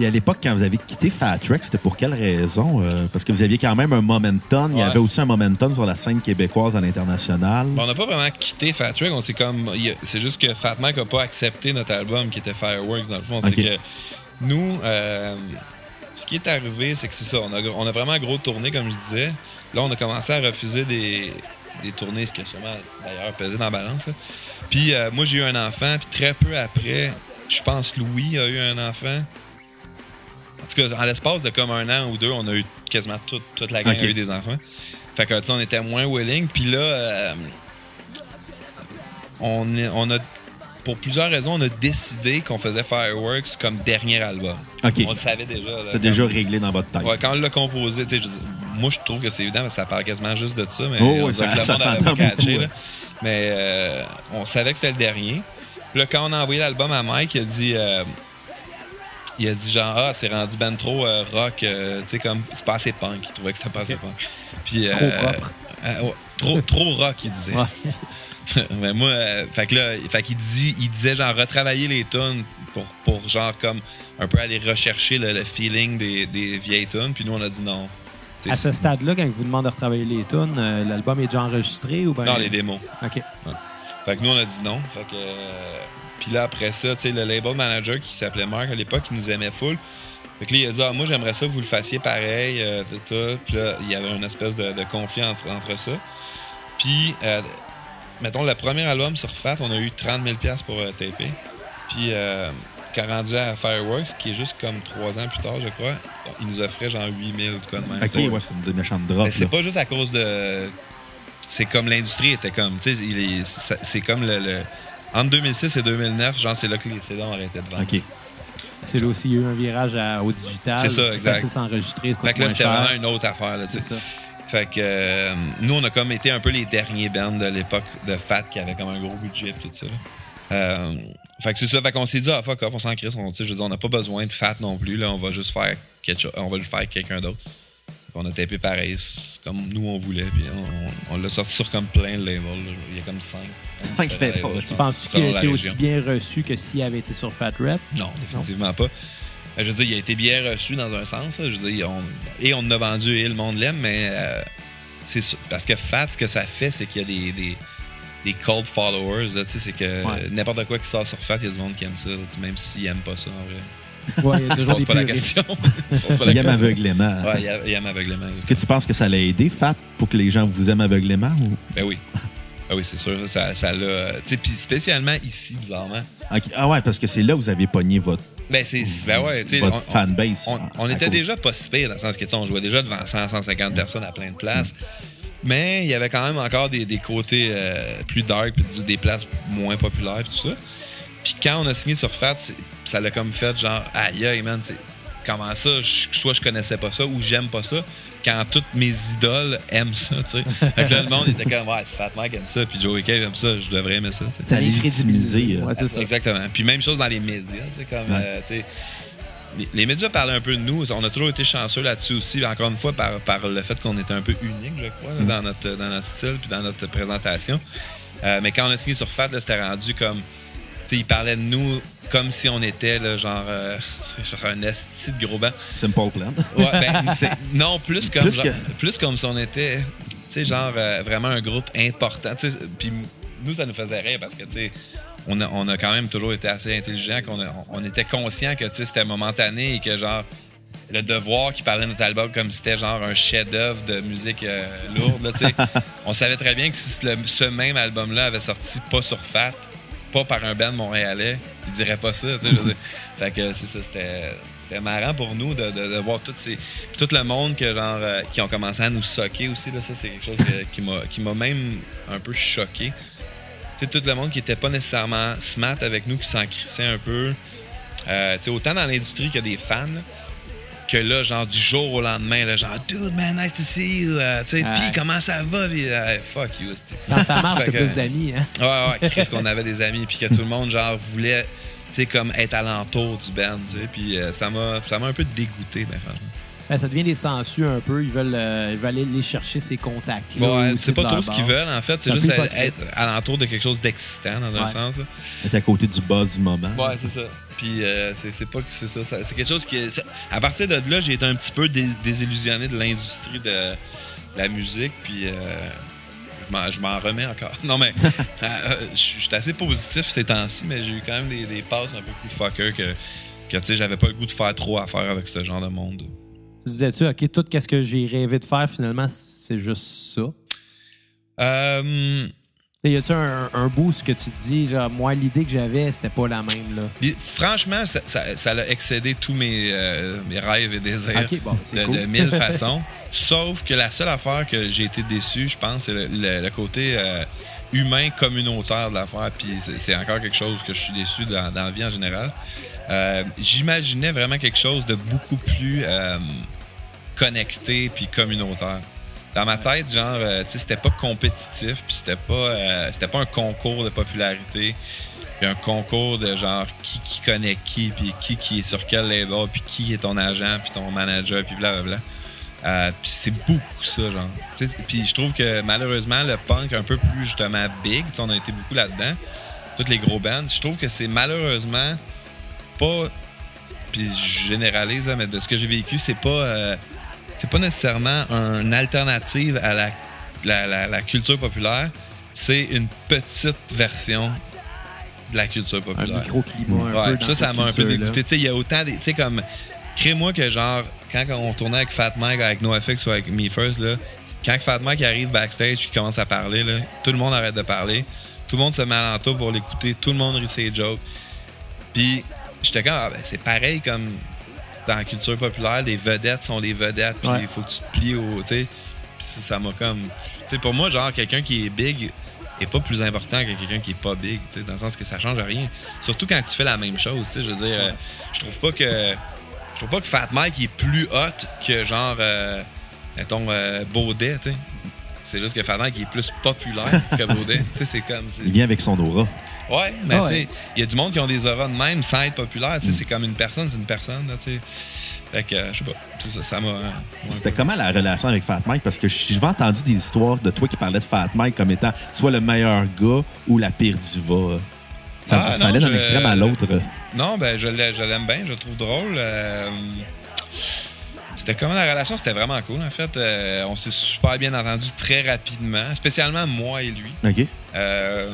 Et à l'époque, quand vous avez quitté Fat Wreck, c'était pour quelle raison? Euh, parce que vous aviez quand même un momentum. Il y avait aussi un momentum sur la scène québécoise à l'international. Bon, on n'a pas vraiment quitté Fat Wreck, on s'est comme. C'est juste que Fat Mac n'a pas accepté notre album qui était Fireworks dans le fond. C'est que nous, euh, ce qui est arrivé, c'est que c'est ça. On a, on a vraiment gros tourné, comme je disais. Là, on a commencé à refuser des, des tournées, ce qui a sûrement d'ailleurs pesé dans la balance. là. Puis euh, moi, j'ai eu un enfant, puis très peu après, je pense Louis a eu un enfant. En tout cas, en l'espace de comme un an ou deux, on a eu quasiment toute, toute la gang Ok. a eu des enfants. Fait que, tu sais, on était moins willing. Puis là, euh, on, est- on a, pour plusieurs raisons, on a décidé qu'on faisait Fireworks comme dernier album. On le savait déjà. C'était déjà réglé dans votre tête. Ouais, quand on l'a composé, je moi, je trouve que c'est évident, parce que ça parle quasiment juste de ça, mais Oh, on ça- que le ça monde catché, là. Mais euh, on savait que c'était le dernier. Puis là, quand on a envoyé l'album à Mike, il a dit... euh, il a dit genre, ah, c'est rendu ben trop euh, rock, euh, tu sais, comme, c'est pas assez punk. Il trouvait que c'était pas assez punk. Puis, Trop euh, propre. euh, ouais, trop, trop rock, il disait. Ouais. Mais moi, fait que là, fait qu'il dit, il disait genre retravailler les tunes pour, pour genre comme un peu aller rechercher le, le feeling des, des vieilles tunes. Puis nous, on a dit non. À ce stade-là, quand vous demande de retravailler les tunes, euh, l'album est déjà enregistré ou ben Non, les démos. OK. Fait que nous, on a dit non. Fait que. euh, puis là, après ça, tu sais, le label manager qui s'appelait Mark à l'époque, il nous aimait full. Fait que là, il a dit, ah, moi, j'aimerais ça que vous le fassiez pareil, euh, tout, tout. Puis là, il y avait une espèce de, de conflit entre, entre ça. Puis, euh, mettons, le premier album sur Fat, on a eu 30 000 pour euh, taper. Puis, euh, quand rendu à Fireworks, qui est juste comme trois ans plus tard, je crois, il nous offrait genre 8 000 ou de quoi de même. OK, ouais, c'est une méchante drop. Mais c'est pas juste à cause de. C'est comme l'industrie était comme. Tu sais, c'est comme le, le- Entre 2006 et 2009, genre, c'est là que les CD ont arrêté de vendre. OK. C'est là aussi, il y a eu un virage à- au digital. C'est ça, exact. de s'enregistrer, Fait que là, c'était vraiment une autre affaire, là, tu C'est sais. Fait que euh, nous, on a comme été un peu les derniers bands de l'époque de Fat qui avaient comme un gros budget et tout ça. Euh, fait que c'est ça. Fait qu'on s'est dit, ah fuck off, on s'en crisse. On, je veux dire, on n'a pas besoin de Fat non plus. Là, on va juste faire quelque chose. On va juste faire quelqu'un d'autre. On a tapé pareil, comme nous on voulait. Puis on, on l'a sorti sur comme plein de labels. là. Il y a comme cinq. Cinq labels. Tu pense, penses qu'il a la été aussi bien reçu que s'il avait été sur Fat Rep? Non, définitivement pas. Euh, Je veux dire, il a été bien reçu dans un sens. là. Je veux dire, on- et on en a vendu et le monde l'aime, mais euh, c'est parce que Fat, ce que ça fait, c'est qu'il y a des, des, des cold followers. tu sais, C'est que Ouais. n'importe quoi qui sort sur Fat, il y a du monde qui aime ça, même s'ils n'aiment pas ça en vrai. Ouais, il y a toujours des pas la question. Tu poses pas la Il aime question. aveuglément. Ouais, il aime- il aime aveuglément. Est-ce que tu penses que ça l'a aidé, Fat, pour que les gens vous aiment aveuglément? Ou... Ben oui. Ah oui, c'est sûr. Ça, ça l'a. Tu sais, puis spécialement ici, bizarrement. Ah ouais, parce que c'est là où vous avez pogné votre, Ben, c'est. Ben ouais, tu sais. votre on- on- fanbase. On, était cause. déjà pas si pire, dans le sens que tu sais, on jouait déjà devant 100, 150 personnes à plein de places. Mais il y avait quand même encore des, des côtés euh, plus dark, puis des places moins populaires, puis tout ça. Puis quand on a signé sur Fat, ça l'a comme fait genre, aïe, aïe, man, c'est- comment ça, je- soit je connaissais pas ça ou j'aime pas ça, quand toutes mes idoles aiment ça, tu sais. Fait que là, le monde était comme, ouais, c'est Fat Mike aime ça, puis Joey Cave aime ça, je devrais aimer ça, tu sais. Ça légitimé, crédibiliser. euh, Ouais, c'est ça. Exactement. Puis même chose dans les médias, tu sais, comme, Ouais. euh, tu sais, les- les médias parlaient un peu de nous. On a toujours été chanceux là-dessus aussi, encore une fois, par, par le fait qu'on était un peu unique, je crois, là, dans, notre, dans notre style puis dans notre présentation. Euh, mais quand on a signé sur Fat, c'était rendu comme. Ils parlaient de nous comme si on était, là, genre, euh, genre un esti de gros banc. Simple Plan. Ouais, ben, non, plus comme, Plus genre- que- plus comme si on était, genre, euh, vraiment un groupe important. Puis nous, ça nous faisait rire parce que, on a, on a quand même toujours été assez intelligents, qu'on a- on était conscient que, c'était momentané et que, genre, le devoir qui parlait de notre album comme si c'était genre un chef-d'œuvre de musique euh, lourde. Là, on savait très bien que si le- ce même album-là avait sorti pas sur Fat, pas par un band montréalais, il dirait pas ça. fait que c'était. Marrant pour nous de, de- voir toutes ces, tout le monde que, euh, qui ont commencé à nous socker aussi. Là, ça, c'est quelque chose que- qui m'a même un peu choqué. Tout le monde qui était pas nécessairement smart avec nous, qui s'en crissait un peu. Euh, autant dans l'industrie a des fans, que là, genre, du jour au lendemain, là, genre, dude, man, nice to see you. euh, tu sais, puis comment ça va? Puis, euh, fuck you. Quand ça marche, t'as plus d'amis, hein? Ouais, ouais, Chris, qu'on avait des amis, puis que tout le monde, genre, voulait, tu sais, comme être alentour du band, tu sais. Puis euh, ça m'a ça m'a un peu dégoûté, ben, franchement. Ben, ça devient des sensus un peu. Ils veulent, euh, ils veulent aller les chercher ces contacts. Ouais, c'est pas trop ce qu'ils veulent, en fait. C'est juste être, être alentour de quelque chose d'excitant, dans un sens. là. Être à côté du buzz du moment. Ouais, c'est ça. Puis euh, c'est pas que c'est ça, ça- C'est quelque chose qui. À partir de là, j'ai été un petit peu dés- désillusionné de l'industrie de la musique. Puis euh, je m'en- remets encore. Non, mais euh, je suis assez positif ces temps-ci, mais j'ai eu quand même des, des passes un peu plus fucker que, que tu sais, j'avais pas le goût de faire trop affaire avec ce genre de monde. Tu disais-tu, OK, tout ce que j'ai rêvé de faire, finalement, c'est juste ça? Euh, Y a-tu un, un ce que tu dis, genre, moi, l'idée que j'avais, c'était pas la même, là? franchement, ça, ça, ça a excédé tous mes, euh, mes rêves et désirs. Bon, de, cool. de mille façons. Sauf que la seule affaire que j'ai été déçu, je pense, c'est le, le- le côté euh, humain communautaire de l'affaire. Puis c'est- encore quelque chose que je suis déçu dans, dans la vie en général. Euh, J'imaginais vraiment quelque chose de beaucoup plus connecté puis communautaire. Dans ma tête, genre, euh, tu sais, c'était pas compétitif, puis c'était pas, euh, c'était pas un concours de popularité, puis un concours de genre qui, qui connaît qui, puis qui qui est sur quel label, puis qui est ton agent, puis ton manager, puis blablabla. Euh, puis c'est beaucoup ça, genre. Puis je trouve que malheureusement, le punk un peu plus justement big, on a été beaucoup là-dedans, toutes les gros bands, je trouve que c'est malheureusement pas. Puis je généralise, là, mais de ce que j'ai vécu, c'est pas. C'est pas nécessairement une alternative à la, la, la- la culture populaire. C'est une petite version de la culture Un populaire. microclimat un Ouais, peu. puis dans ça, ça m'a un peu dégoûté. Tu sais, il y a autant des. Tu sais, comme. Crée-moi que, genre, quand on tournait avec Fat Mike, avec NoFX ou avec Me First, là, quand Fat Mike arrive backstage et commence à parler, là, tout le monde arrête de parler. Tout le monde se met alentour pour l'écouter. Tout le monde rit ses jokes. Puis, j'étais comme, ah, ben, c'est pareil comme dans la culture populaire, les vedettes sont les vedettes, puis il Ouais. faut que tu te plies au. Tu sais, ça m'a comme. Tu sais, pour moi, genre, quelqu'un qui est big est pas plus important que quelqu'un qui est pas big, tu sais, dans le sens que ça change rien. Surtout quand tu fais la même chose, tu sais, je veux dire, euh, je trouve pas que. Je trouve pas que Fat Mike est plus hot que genre, euh, mettons, euh, Baudet, tu sais. C'est juste que Fat Mike est plus populaire que Baudet. tu sais, c'est comme. Il vient avec son aura. Ouais, mais Ah tu sais, il y a du monde qui ont des auras de même sans être populaire. tu sais, C'est comme une personne, c'est une personne. Là, tu sais. fait que, je sais pas. Ça, ça m'a. euh, ouais, C'était comment la relation avec Fat Mike? Parce que j'ai entendu des histoires de toi qui parlais de Fat Mike comme étant soit le meilleur gars ou la pire diva. Ça, Ah, ça non, allait d'un je- extrême à l'autre. Non, ben, je l'aime bien, je le trouve drôle. euh, C'était comment la relation? C'était vraiment cool, en fait. Euh, on s'est super bien entendu très rapidement, spécialement moi et lui. OK? Euh,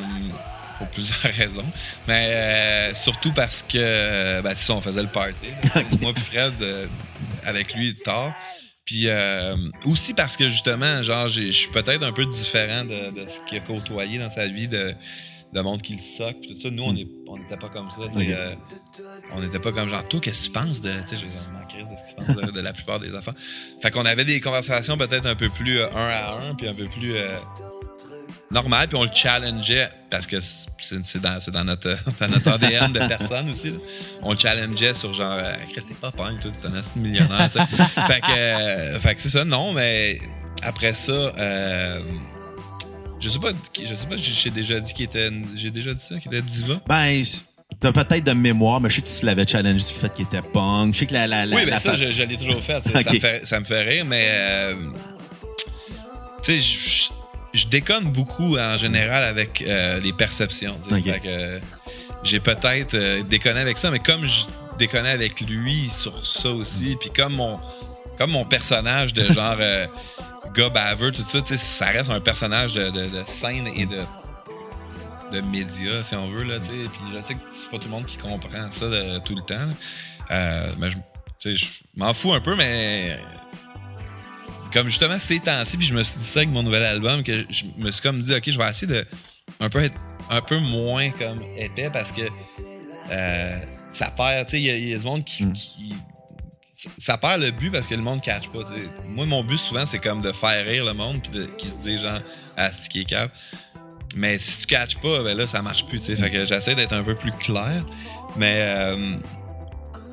pour plusieurs raisons. Mais euh, surtout parce que, euh, ben, ça, on faisait le party. là. Moi puis Fred, euh, avec lui tard. Puis euh, aussi parce que, justement, genre, je suis peut-être un peu différent de, de ce qu'il a côtoyé dans sa vie de, de monde qui le soque. puis tout ça. Nous, on n'était pas comme ça. euh, on n'était pas comme genre, toi, qu'est-ce que tu penses de. Tu sais, je crise de ce que tu penses de, de la plupart des enfants. Fait qu'on avait des conversations peut-être un peu plus euh, un à un, puis un peu plus. euh, normal, puis on le challengeait parce que c'est dans, notre, dans notre ADN de personne aussi. là. On le challengeait sur genre, euh, t'es pas punk, toi, t'es un millionnaire, tu sais. fait que, euh, fait que c'est ça, non, mais après ça, euh, je sais pas, je sais pas, j'ai déjà dit qu'il était, j'ai déjà dit ça, qu'il était diva. Ben, t'as peut-être de mémoire, mais je sais que tu l'avais challengé sur le fait qu'il était punk. Je sais que la. la, la Oui, mais la ça, je, je l'ai toujours ça, me fait ça me fait rire, mais. euh, tu sais, je- déconne beaucoup en général avec euh, les perceptions. euh, j'ai peut-être euh, déconné avec ça, mais comme je déconnais avec lui sur ça aussi, puis comme mon, comme mon personnage de genre gars baveux, tout ça, ça reste un personnage de, de- de scène et de de médias, si on veut, là. Puis je sais que c'est pas tout le monde qui comprend ça de- tout le temps. Euh, mais je m'en fous un peu, mais comme justement ces temps-ci, puis je me suis dit ça avec mon nouvel album, que je me suis comme dit, ok, je vais essayer de un peu être un peu moins comme épais parce que euh, ça perd, tu sais, il y, a- il y a du monde qui, qui- ça perd le but parce que le monde catch pas. tu sais. Moi, mon but souvent, c'est comme de faire rire le monde puis de, qui se dit genre, ah, c'est qui est cap. Mais si tu catches pas, ben là, ça marche plus, tu sais. Fait que j'essaie d'être un peu plus clair. Mais, euh,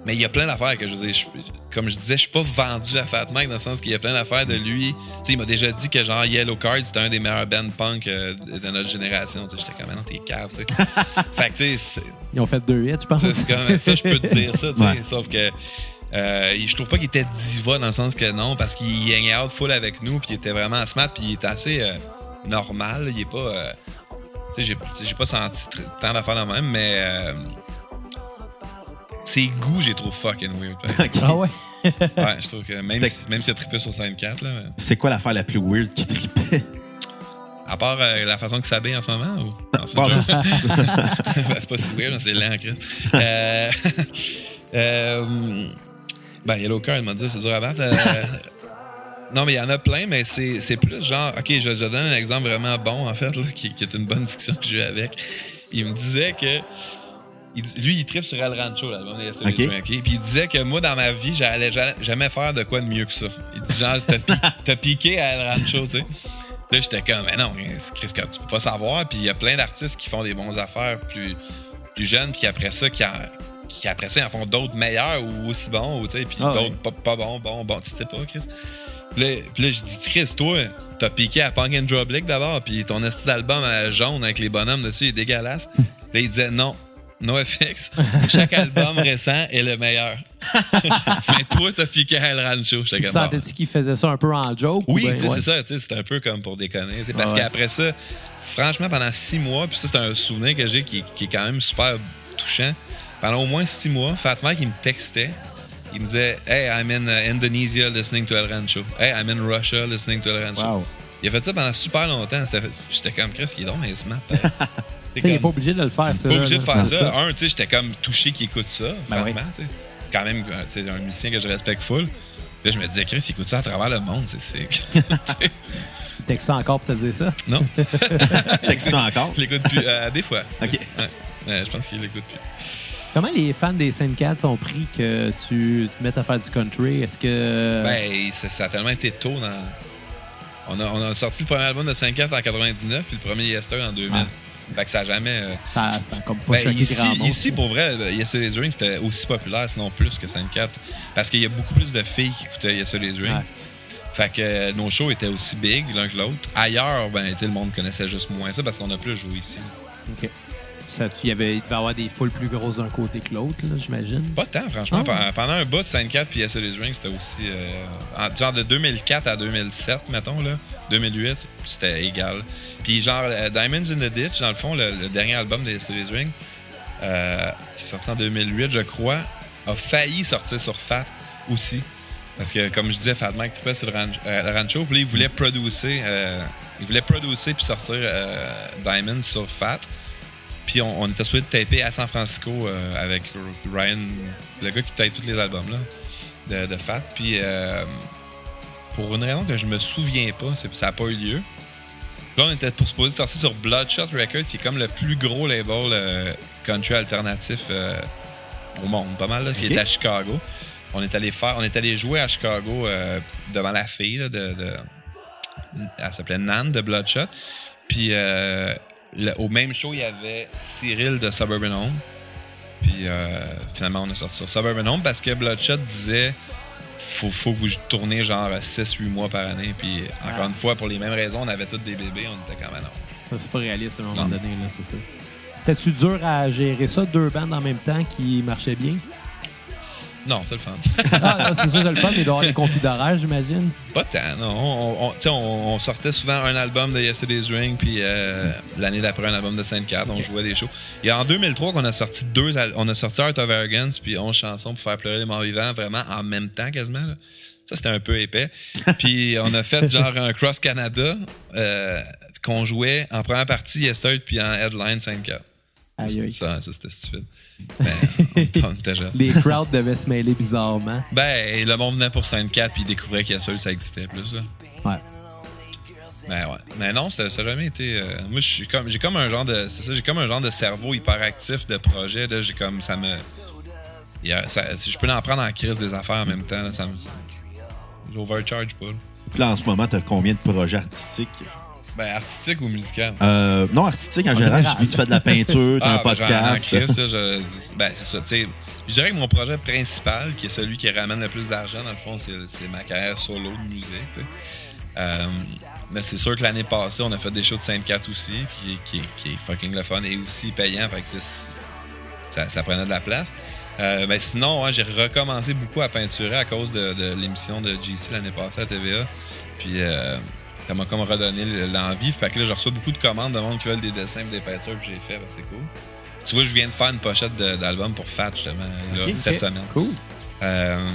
mais il y a plein d'affaires que je veux dire, je- comme je disais, je suis pas vendu à Fat Mike dans le sens qu'il y a plein d'affaires de lui. Tu sais, il m'a déjà dit que genre Yellow Card, c'était un des meilleurs bands punk euh, de notre génération. J'étais comme, non, t'es cave, tu sais. fait que, tu sais, Ils ont fait deux hits, je pense. ça, c'est comme ça, je peux te dire ça, tu sais. Ouais. Sauf que euh, je trouve pas qu'il était diva dans le sens que non, parce qu'il hang out full avec nous, puis il était vraiment smart, puis il est assez euh, normal. Il est pas. tu sais, j'ai- pas senti tant d'affaires de même, mais. Ses goûts, j'ai trouvé fucking weird. Ah ouais? ouais, je trouve que même si, même a trippé sur 5-4, là, C'est quoi l'affaire la plus weird qui tripait? à part euh, la façon qu'il s'habille en ce moment, ou? Non, c'est Bon. Ben, pas si weird, c'est lent, Chris. Euh, euh, ben, Yellow Card m'a dit, c'est dur à battre. Euh, non, mais il y en a plein, mais c'est c'est plus genre. Ok, je, je donne un exemple vraiment bon, en fait, là, qui, qui est une bonne discussion que j'ai eue avec. Il me disait que. Il lui, il tripe sur El Rancho, l'album des Yesterday Ok. Dream, ok? Puis il disait que moi, dans ma vie, j'allais ja- jamais faire de quoi de mieux que ça. Il dit genre, t'as pi- t'as piqué à El Rancho, tu sais. Là, j'étais comme, mais non, Chris, tu peux pas savoir. Puis il y a plein d'artistes qui font des bonnes affaires plus, plus jeunes, puis après ça, qui, en, qui après ça, en font d'autres meilleurs ou aussi bons, ou tu sais, puis Ah d'autres pas, pas bons, bons, bons. Tu sais pas, Chris. Puis là, puis là, je dis, Chris, toi, t'as piqué à Punk and Drop d'abord, puis ton esti d'album euh, jaune avec les bonhommes dessus est dégueulasse. là, il disait, non. NoFX, chaque album récent est le meilleur. Mais toi, t'as piqué El Rancho. Tu sentais-tu qu'il faisait ça un peu en joke? Oui, ben, ouais? c'est ça. C'est un peu comme pour déconner. Parce ouais. qu'après ça, franchement, pendant six mois, puis ça, c'est un souvenir que j'ai qui, qui est quand même super touchant. Pendant au moins six mois, Fat Mike, il me textait. Il me disait Hey, I'm in uh, Indonesia listening to El Rancho. Hey, I'm in Russia listening to El Rancho. Wow. Il a fait ça pendant super longtemps. J'étais comme Chris, il est donc mais smart. Il n'est pas obligé de le faire, ça. pas obligé de faire ça. Un, tu sais, j'étais comme touché qu'il écoute ça, Ben franchement, tu sais. Quand même, euh, tu sais, un musicien que je respecte full. Là, je me disais, Chris, il écoute ça à travers le monde, c'est sick. Texte ça encore pour te dire ça? non, Texte ça encore? je l'écoute plus. euh, des fois. OK. Ouais. Ouais, je pense qu'il l'écoute plus. Comment les fans des Saint-Cats sont pris que tu te mettes à faire du country? Est-ce que. Ben, ça, ça a tellement été tôt dans. On a, on a sorti le premier album de 5-4 en 99, puis le premier Yester en 2000. Ah. Fait que ça a jamais. euh, ça, ça a comme pas Ben, ici, grand monde? ici, pour vrai, le Yesterday's Ring, c'était aussi populaire, sinon plus que 5-4. Parce qu'il y a beaucoup plus de filles qui écoutaient Yesterday's Ring. Ouais. Fait que euh, nos shows étaient aussi big l'un que l'autre. Ailleurs, ben, le monde connaissait juste moins ça parce qu'on a plus joué ici. OK. Ça, il, y avait, il devait y avoir des foules plus grosses d'un côté que l'autre, j'imagine. Pas tant, franchement. Ah. Pe- Pendant un bout de 5-4 puis Yesterday's Ring, c'était aussi. euh, en- genre de 2004 à 2007, mettons, là. 2008, c'était égal. Puis genre, euh, Diamonds in the Ditch, dans le fond, le, le dernier album de Yesterday's Ring, euh, qui est sorti en 2008, je crois, a failli sortir sur Fat aussi. Parce que, comme je disais, Fat Mike trippait sur le, ranch- le Rancho, puis il voulait producer, euh, il voulait producer puis sortir euh, Diamond sur Fat. Puis on, on était de taper à San Francisco euh, avec Ryan, le gars qui tape tous les albums là, de, de Fat. Puis euh, pour une raison que je me souviens pas, ça n'a pas eu lieu. Là, on était pour supposé sortir sur Bloodshot Records, qui est comme le plus gros label euh, country alternatif au monde, pas mal, là, qui est à Chicago. On est allé faire, on est allé jouer à Chicago devant la fille là, de, de- elle s'appelait Nan de Bloodshot. Puis euh, le- au même show, il y avait Cyril de Suburban Home. Puis euh, finalement, on a sorti sur Suburban Home parce que Bloodshot disait faut, faut que vous tournez genre 6-8 mois par année. Puis encore Ah. une fois, pour les mêmes raisons, on avait tous des bébés, on était quand même non. C'est pas réaliste à un moment Non. donné, là, c'est ça. C'était-tu dur à gérer ça, deux bandes en même temps qui marchaient bien? Non, c'est le fun. Ah, non, c'est ça, c'est le fun, mais il doit y avoir des conflits d'horaire, j'imagine. Pas tant, non. On, on- sortait souvent un album de Yesterday's Ring, puis euh, l'année d'après un album de Sainte 4 on jouait des shows. Il y a en 2003 qu'on a sorti deux, on a sorti Art of Arrogance puis 11 chansons pour faire pleurer les morts vivants, vraiment en même temps quasiment. là. Ça, c'était un peu épais. puis on a fait genre un Cross Canada, euh, qu'on jouait en première partie Yesterday puis en headline 5-4. Aïe, aïe. Ça, ça c'était stupide. On jeunes. Les crowds devaient se mêler bizarrement. Ben, le monde venait pour 5-4 puis il découvrait qu'Yesterday, ça existait plus. Là. Ouais. Mais ouais. Mais non, ça n'a jamais été. euh, moi, je suis comme. J'ai comme un genre de. C'est ça, j'ai comme un genre de cerveau hyperactif de projet. Là, j'ai comme. Ça me. y a- ça- si je peux en prendre en crise des affaires en même temps, là, ça me. J'overcharge pas. là. Puis là, en ce moment, t'as combien de projets artistiques? Ben, artistique ou musical? Euh, non, artistique en général. général. J'ai vu que tu fais de la peinture, t'as un ben, podcast. crise, là, je- ben, c'est ça. tu sais, Je dirais que mon projet principal, qui est celui qui ramène le plus d'argent, dans le fond, c'est c'est ma carrière solo de musique. Euh, mais c'est sûr que l'année passée, on a fait des shows de 5-4 aussi, puis qui, qui est fucking le fun et aussi payant. Fait que c'est- ça, ça prenait de la place. Euh, ben sinon, ouais, j'ai recommencé beaucoup à peinturer à cause de, de l'émission de GC l'année passée à TVA. Puis euh, ça m'a comme redonné l'envie. Fait que là, je reçois beaucoup de commandes de monde qui veulent des dessins des peintures que j'ai fait. Ben, c'est cool. Tu vois, je viens de faire une pochette d'album pour Fat, justement, là, cette semaine. Cool. Euh,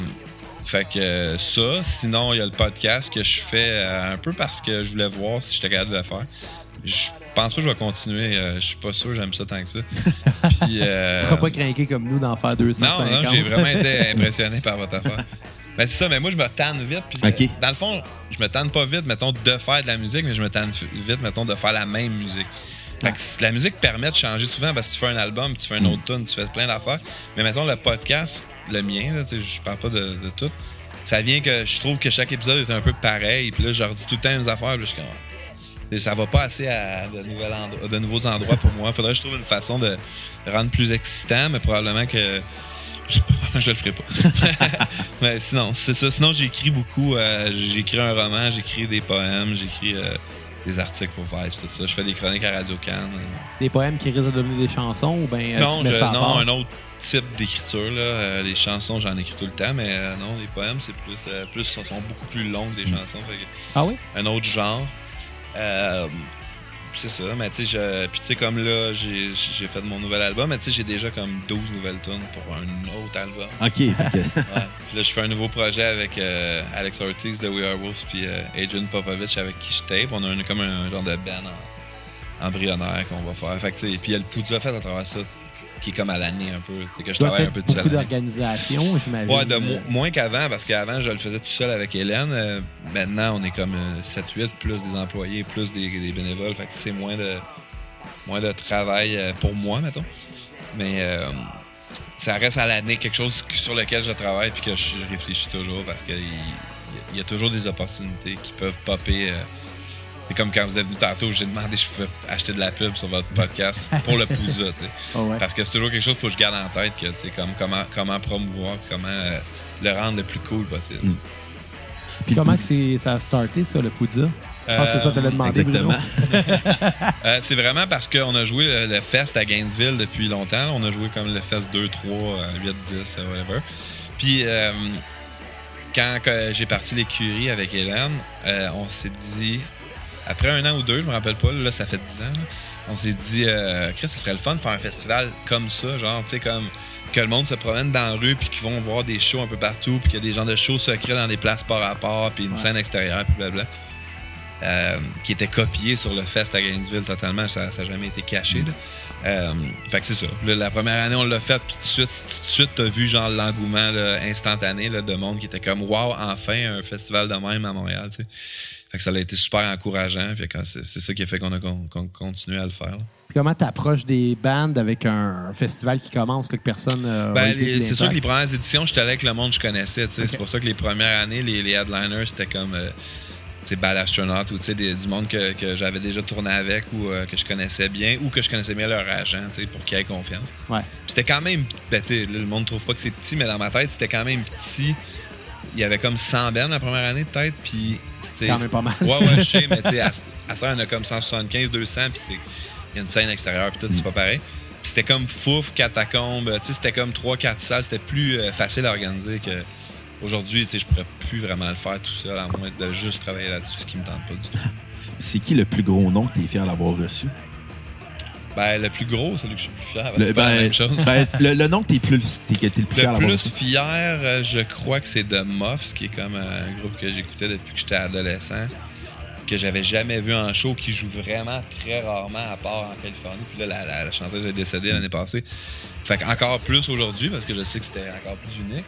fait que euh, ça, sinon, il y a le podcast que je fais euh, un peu parce que je voulais voir si j'étais capable de le faire. Je pense pas que je vais continuer. je suis pas sûr, j'aime ça tant que ça. Puis, euh, Tu seras pas craqué comme nous d'en faire non, 250. non, j'ai vraiment été impressionné par votre affaire. Mais c'est ça, mais moi, je me tanne vite. Puis, euh, dans le fond, je me tanne pas vite, mettons, de faire de la musique, mais je me tanne vite, mettons, de faire la même musique. Fait que c- la musique permet de changer souvent parce que tu fais un album, tu fais un autre tune, tu fais plein d'affaires. Mais mettons, le podcast, le mien, là, je parle pas de, de tout, ça vient que je trouve que chaque épisode est un peu pareil. Puis là, je redis tout le temps les mêmes affaires. Puis je suis comme, et ça va pas assez à de, endro- de nouveaux endroits pour moi. Faudrait que je trouve une façon de rendre plus excitant, mais probablement que je, je le ferai pas. mais sinon, c'est ça. Sinon, j'écris beaucoup. euh, j'écris un roman, j'écris des poèmes, j'écris euh, des articles pour Vice, tout ça. Je fais des chroniques à Radio Can. Des poèmes qui risquent de devenir des chansons ou bien non, tu mets je- ça à non, part? un autre type d'écriture. là. Euh, les chansons, j'en écris tout le temps, mais euh, non, les poèmes, c'est plus, euh, plus sont, beaucoup plus longues des chansons. Fait que- Ah oui? un autre genre. C'est ça, mais tu sais, puis tu sais, comme là, j'ai j'ai fait mon nouvel album, mais tu sais, j'ai déjà comme 12 nouvelles tunes pour un autre album. OK. Ouais. Puis là, je fais un nouveau projet avec euh, Alex Ortiz de We Are Wolves, puis euh, Adrian Popovich avec qui je tape. On a un- comme un, genre de band en- embryonnaire qu'on va faire. Fait que, tu sais, puis il y a le Poudja fait à travers ça, qui est comme à l'année un peu. C'est que je travaille un peu tout seul. beaucoup d'organisation, j'imagine. Ouais, de mo- moins qu'avant, parce qu'avant, je le faisais tout seul avec Hélène. Euh, maintenant, on est comme 7-8, plus des employés, plus des, des bénévoles. Fait que c'est moins de, moins de travail euh, pour moi, mettons. Mais euh, ça reste à l'année quelque chose sur lequel je travaille puis que je, réfléchis toujours parce qu'il il- il y a toujours des opportunités qui peuvent popper. Euh. c'est comme quand vous êtes venu tantôt, j'ai demandé si je pouvais acheter de la pub sur votre podcast pour le Pouza, ouais. Parce que c'est toujours quelque chose qu'il faut que je garde en tête, que, comme, comment, comment promouvoir, comment euh, le rendre le plus cool possible. Mm. Puis Comment que ça a starté, ça, le Poudza? Ah, c'est ça, tu l'as demandé, Exactement. Bruno. Euh, c'est vraiment parce qu'on a joué le, le Fest à Gainesville depuis longtemps. On a joué comme le Fest 2, 3, euh, 8, 10, euh, whatever. Puis euh, quand j'ai parti l'écurie avec Hélène, euh, on s'est dit, après un an ou deux, je me rappelle pas, là, ça fait 10 ans, là, on s'est dit, euh, Chris, ça serait le fun de faire un festival comme ça, genre, tu sais, comme que le monde se promène dans la rue, puis qu'ils vont voir des shows un peu partout, puis qu'il y a des gens de shows secrets dans des places par rapport, puis une Ouais. scène extérieure, puis blablabla. Euh, qui était copié sur le fest à Gainesville totalement, ça n'a jamais été caché. Là. Euh, fait que c'est ça. Là, la première année, on l'a fait, puis tout de suite, tout de suite, t'as vu genre l'engouement instantané là, de monde qui était comme Wow, enfin un festival de même à Montréal. tu sais. Fait que ça a été super encourageant. C'est ça qui a fait qu'on a con- continué à le faire. là. Comment tu approches des bandes avec un festival qui commence, là, que personne. euh, Ben, c'est sûr que les premières éditions, j'étais allé avec le monde que je connaissais. C'est pour ça que les premières années, les, les headliners, c'était comme euh, Bad Astronaut ou des- du monde que, que j'avais déjà tourné avec ou euh, que je connaissais bien ou que je connaissais bien leur agent pour qu'ils aient confiance. Ouais. C'était quand même. Ben, là, le monde trouve pas que c'est petit, mais dans ma tête, c'était quand même petit. Il y avait comme 100 bennes la première année, peut-être. Puis. Sais, Quand même pas mal. Ouais, ouais, je sais, mais tu sais, à, à ça, on a comme 175, 200, puis c'est- il y a une scène extérieure, puis tout, c'est pas pareil. Puis c'était comme fouf, catacombe, tu sais, c'était comme 3-4 salles, c'était plus euh, facile à organiser que. Aujourd'hui, tu sais, je pourrais plus vraiment le faire tout seul, à moins de juste travailler là-dessus, ce qui me tente pas du tout. C'est qui le plus gros nom que tu es fier d'avoir reçu? Ben, le plus gros, celui que je suis le plus fier, Le, c'est pas la ben, même chose. ben, le, le nom que tu es, plus, le plus fier Le plus fier, euh, je crois que c'est The Muffs, qui est comme un groupe que j'écoutais depuis que j'étais adolescent. que j'avais jamais vu en show, qui joue vraiment très rarement à part en Californie. Puis là, la, la- la chanteuse est décédée l'année passée. Fait encore plus aujourd'hui, parce que je sais que c'était encore plus unique.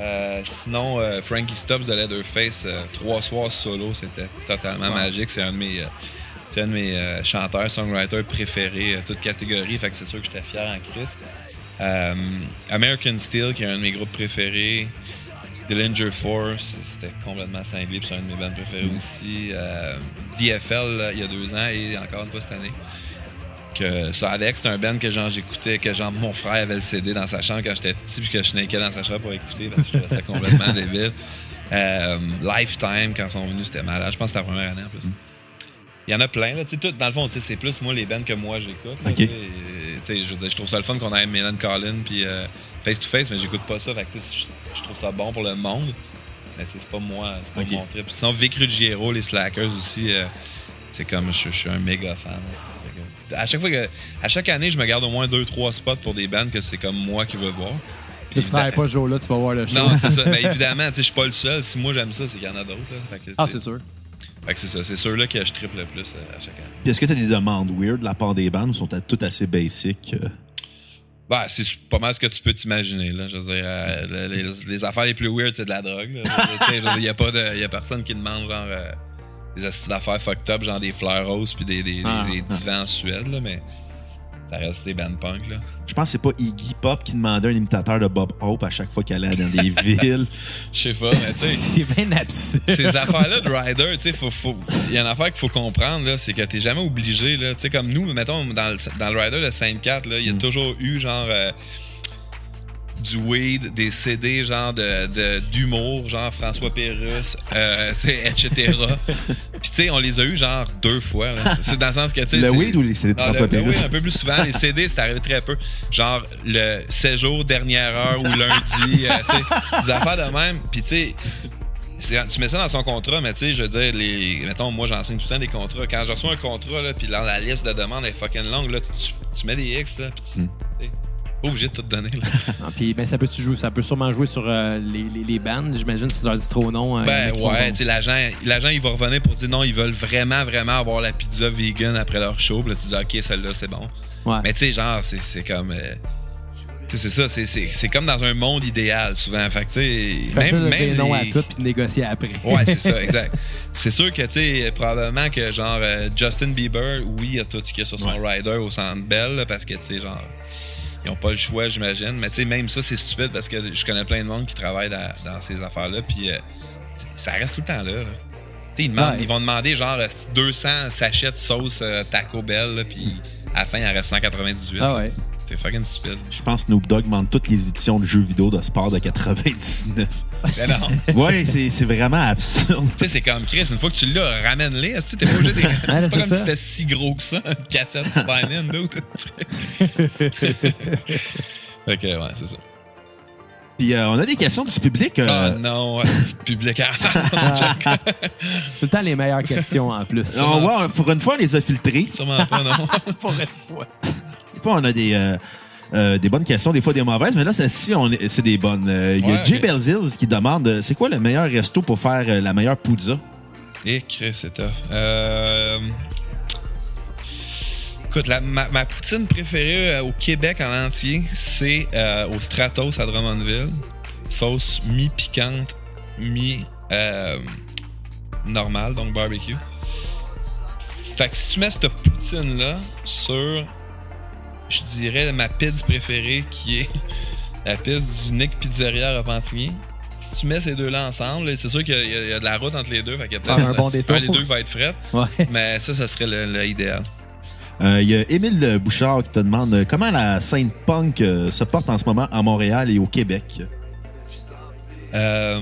Euh, sinon, euh, Frankie Stubbs de Leatherface, euh, trois soirs solo, c'était totalement magique. C'est un de mes, c'est un de mes euh, chanteurs, songwriters préférés, euh, toute catégorie. Fait que c'est sûr que j'étais fier en Christ. Euh, American Steel, qui est un de mes groupes préférés. Dillinger Force, c'était complètement cinglé, c'est un de mes bands préférés aussi. DFL, là, il y a deux ans, et encore une fois cette année. Que ça, Alex, c'est un band que genre j'écoutais, que genre mon frère avait le CD dans sa chambre quand j'étais petit, puis que je n'étais dans sa chambre pour écouter, parce que je trouvais ça complètement débile. Euh, Lifetime, quand ils sont venus, c'était malade. Je pense que c'était la première année en plus. Il y en a plein, là. Tu sais, tout, dans le fond, tu sais, c'est plus moi les bands que moi j'écoute. là, Ok. tu sais. Et, tu sais, je je trouve ça le fun qu'on ait Mélan Collin puis euh, Face to Face, mais j'écoute pas ça. Fait que, tu je, je trouve ça bon pour le monde. Mais tu sais, c'est pas moi, c'est pas mon trip. Sinon, Vic Ruggiero, les Slackers aussi, euh, c'est comme je, je suis un méga fan. que, À chaque fois que, à chaque année, je me garde au moins deux, trois spots pour des bands que c'est comme moi qui veux voir. Tu ne travailles pas ce jour-là, tu vas voir le show. Non, c'est ça. Mais évidemment, tu sais, je suis pas le seul. Si moi j'aime ça, c'est qu'il y en a d'autres. Ah, tu c'est sûr. Fait que c'est ça. C'est ceux-là que je triple le plus euh, à chaque année. Puis est-ce que tu as des demandes weird? De la part des bandes ou sont toutes assez basic? euh? Bah, c'est pas mal ce que tu peux t'imaginer. Là. Je veux dire, euh, les, affaires les plus weird, c'est de la drogue. Il y a pas de, y a personne qui demande genre euh, des astuces d'affaires fucked up, genre des fleurs roses puis des, des, Ah. des, des divans en Suède, là, mais ça reste des bands punk. Là? Je pense que c'est pas Iggy Pop qui demandait un imitateur de Bob Hope à chaque fois qu'elle allait dans des villes. Je sais pas, mais tu sais. C'est bien absurde. ces affaires-là de rider, tu sais, faut, faut, il y a une affaire qu'il faut comprendre, là, c'est que t'es jamais obligé, là, tu sais, comme nous, mettons, dans le, dans le rider de Sainte-Cat, là, il y a toujours eu, genre, euh, du weed, des CD, genre, de, d'humour, genre François Pérusse, euh, etc. Puis, tu sais, on les a eu, genre, deux fois. C'est dans le sens que, tu sais... Le weed ou les CD de non, François le- le Pérusse? weed, un peu plus souvent. Les CD, c'est arrivé très peu. Genre, le séjour, dernière heure ou lundi, euh, tu sais, des affaires de même. Puis, tu sais, tu mets ça dans son contrat, mais tu sais, je veux dire, les, mettons, moi, j'enseigne tout le temps des contrats. Quand je reçois un contrat, là, puis dans la liste de demandes est fucking longue, là, tu, tu mets des X, là, puis tu. Hmm. Pas obligé de tout donner, là. Ah, puis, ben, ça, peut jouer, ça peut sûrement jouer sur euh, les, les, les bandes. J'imagine si tu leur dis trop non. euh, Ben ouais, l'agent, l'agent, il va revenir pour dire non, ils veulent vraiment, vraiment avoir la pizza vegan après leur show. Puis là, tu dis, OK, celle-là, c'est bon. Ouais. Mais tu sais, genre, c'est, c'est comme. euh, c'est ça, c'est, c'est, c'est comme dans un monde idéal, souvent. Fait que, tu sais. Même, même non à tout puis négocier après. Ouais, c'est ça, exact. C'est sûr que, tu sais, probablement que, genre, euh, Justin Bieber, oui, il a tout ce qu'il y a sur son rider au centre Bell, là, parce que, tu sais, genre, ils ont pas le choix, j'imagine. Mais, tu sais, même ça, c'est stupide parce que je connais plein de monde qui travaille dans, dans ces affaires-là, puis euh, ça reste tout le temps là. là. Tu sais, ils, demandent- Ouais. ils vont demander, genre, euh, 200 sachets de sauce euh, Taco Bell, puis à la fin, il en reste 198. Ah ouais. C'est fucking stupide. Je pense que Snoop Dogg demande toutes les éditions de jeux vidéo de sport de 99. Mais non. ouais, c'est c'est vraiment absurde. Tu sais, c'est comme Chris, une fois que tu l'as, ramène-les. Tu sais, T'es pas obligé de. c'est pas comme ça. si c'était si gros que ça, une cassette Super Nintendo. fait que, ouais, c'est ça. Puis euh, on a des questions du public. euh, Ah non, ouais, public à Ah. Tout le temps les meilleures questions en plus. on voit, pour une fois, on les a filtrés. Sûrement pas, non. Pour une fois. Fois, on a des, euh, euh, des bonnes questions, des fois des mauvaises, mais là, celle-ci, c'est des bonnes. Euh, Il y a Jay. Belzils qui demande c'est quoi le meilleur resto pour faire la meilleure pizza? Et Chris, c'est tough. Euh... Écoute, la- ma, ma poutine préférée euh, au Québec en entier, c'est euh, au Stratos à Drummondville. Sauce mi-piquante, mi-normale, donc barbecue. Fait que si tu mets cette poutine-là sur, je dirais, ma pizza préférée qui est la pizza du Nick Pizzeria à Repentigny. Si tu mets ces deux-là ensemble, c'est sûr qu'il y, a- il y il de la route entre les deux. Fait qu'il y a un bon détour. un des deux qui va être fret. Ouais. Mais ça, ça serait le- le idéal. Euh, Il y a Émile Bouchard qui te demande euh, comment la scène punk euh, se porte en ce moment à Montréal et au Québec? Euh,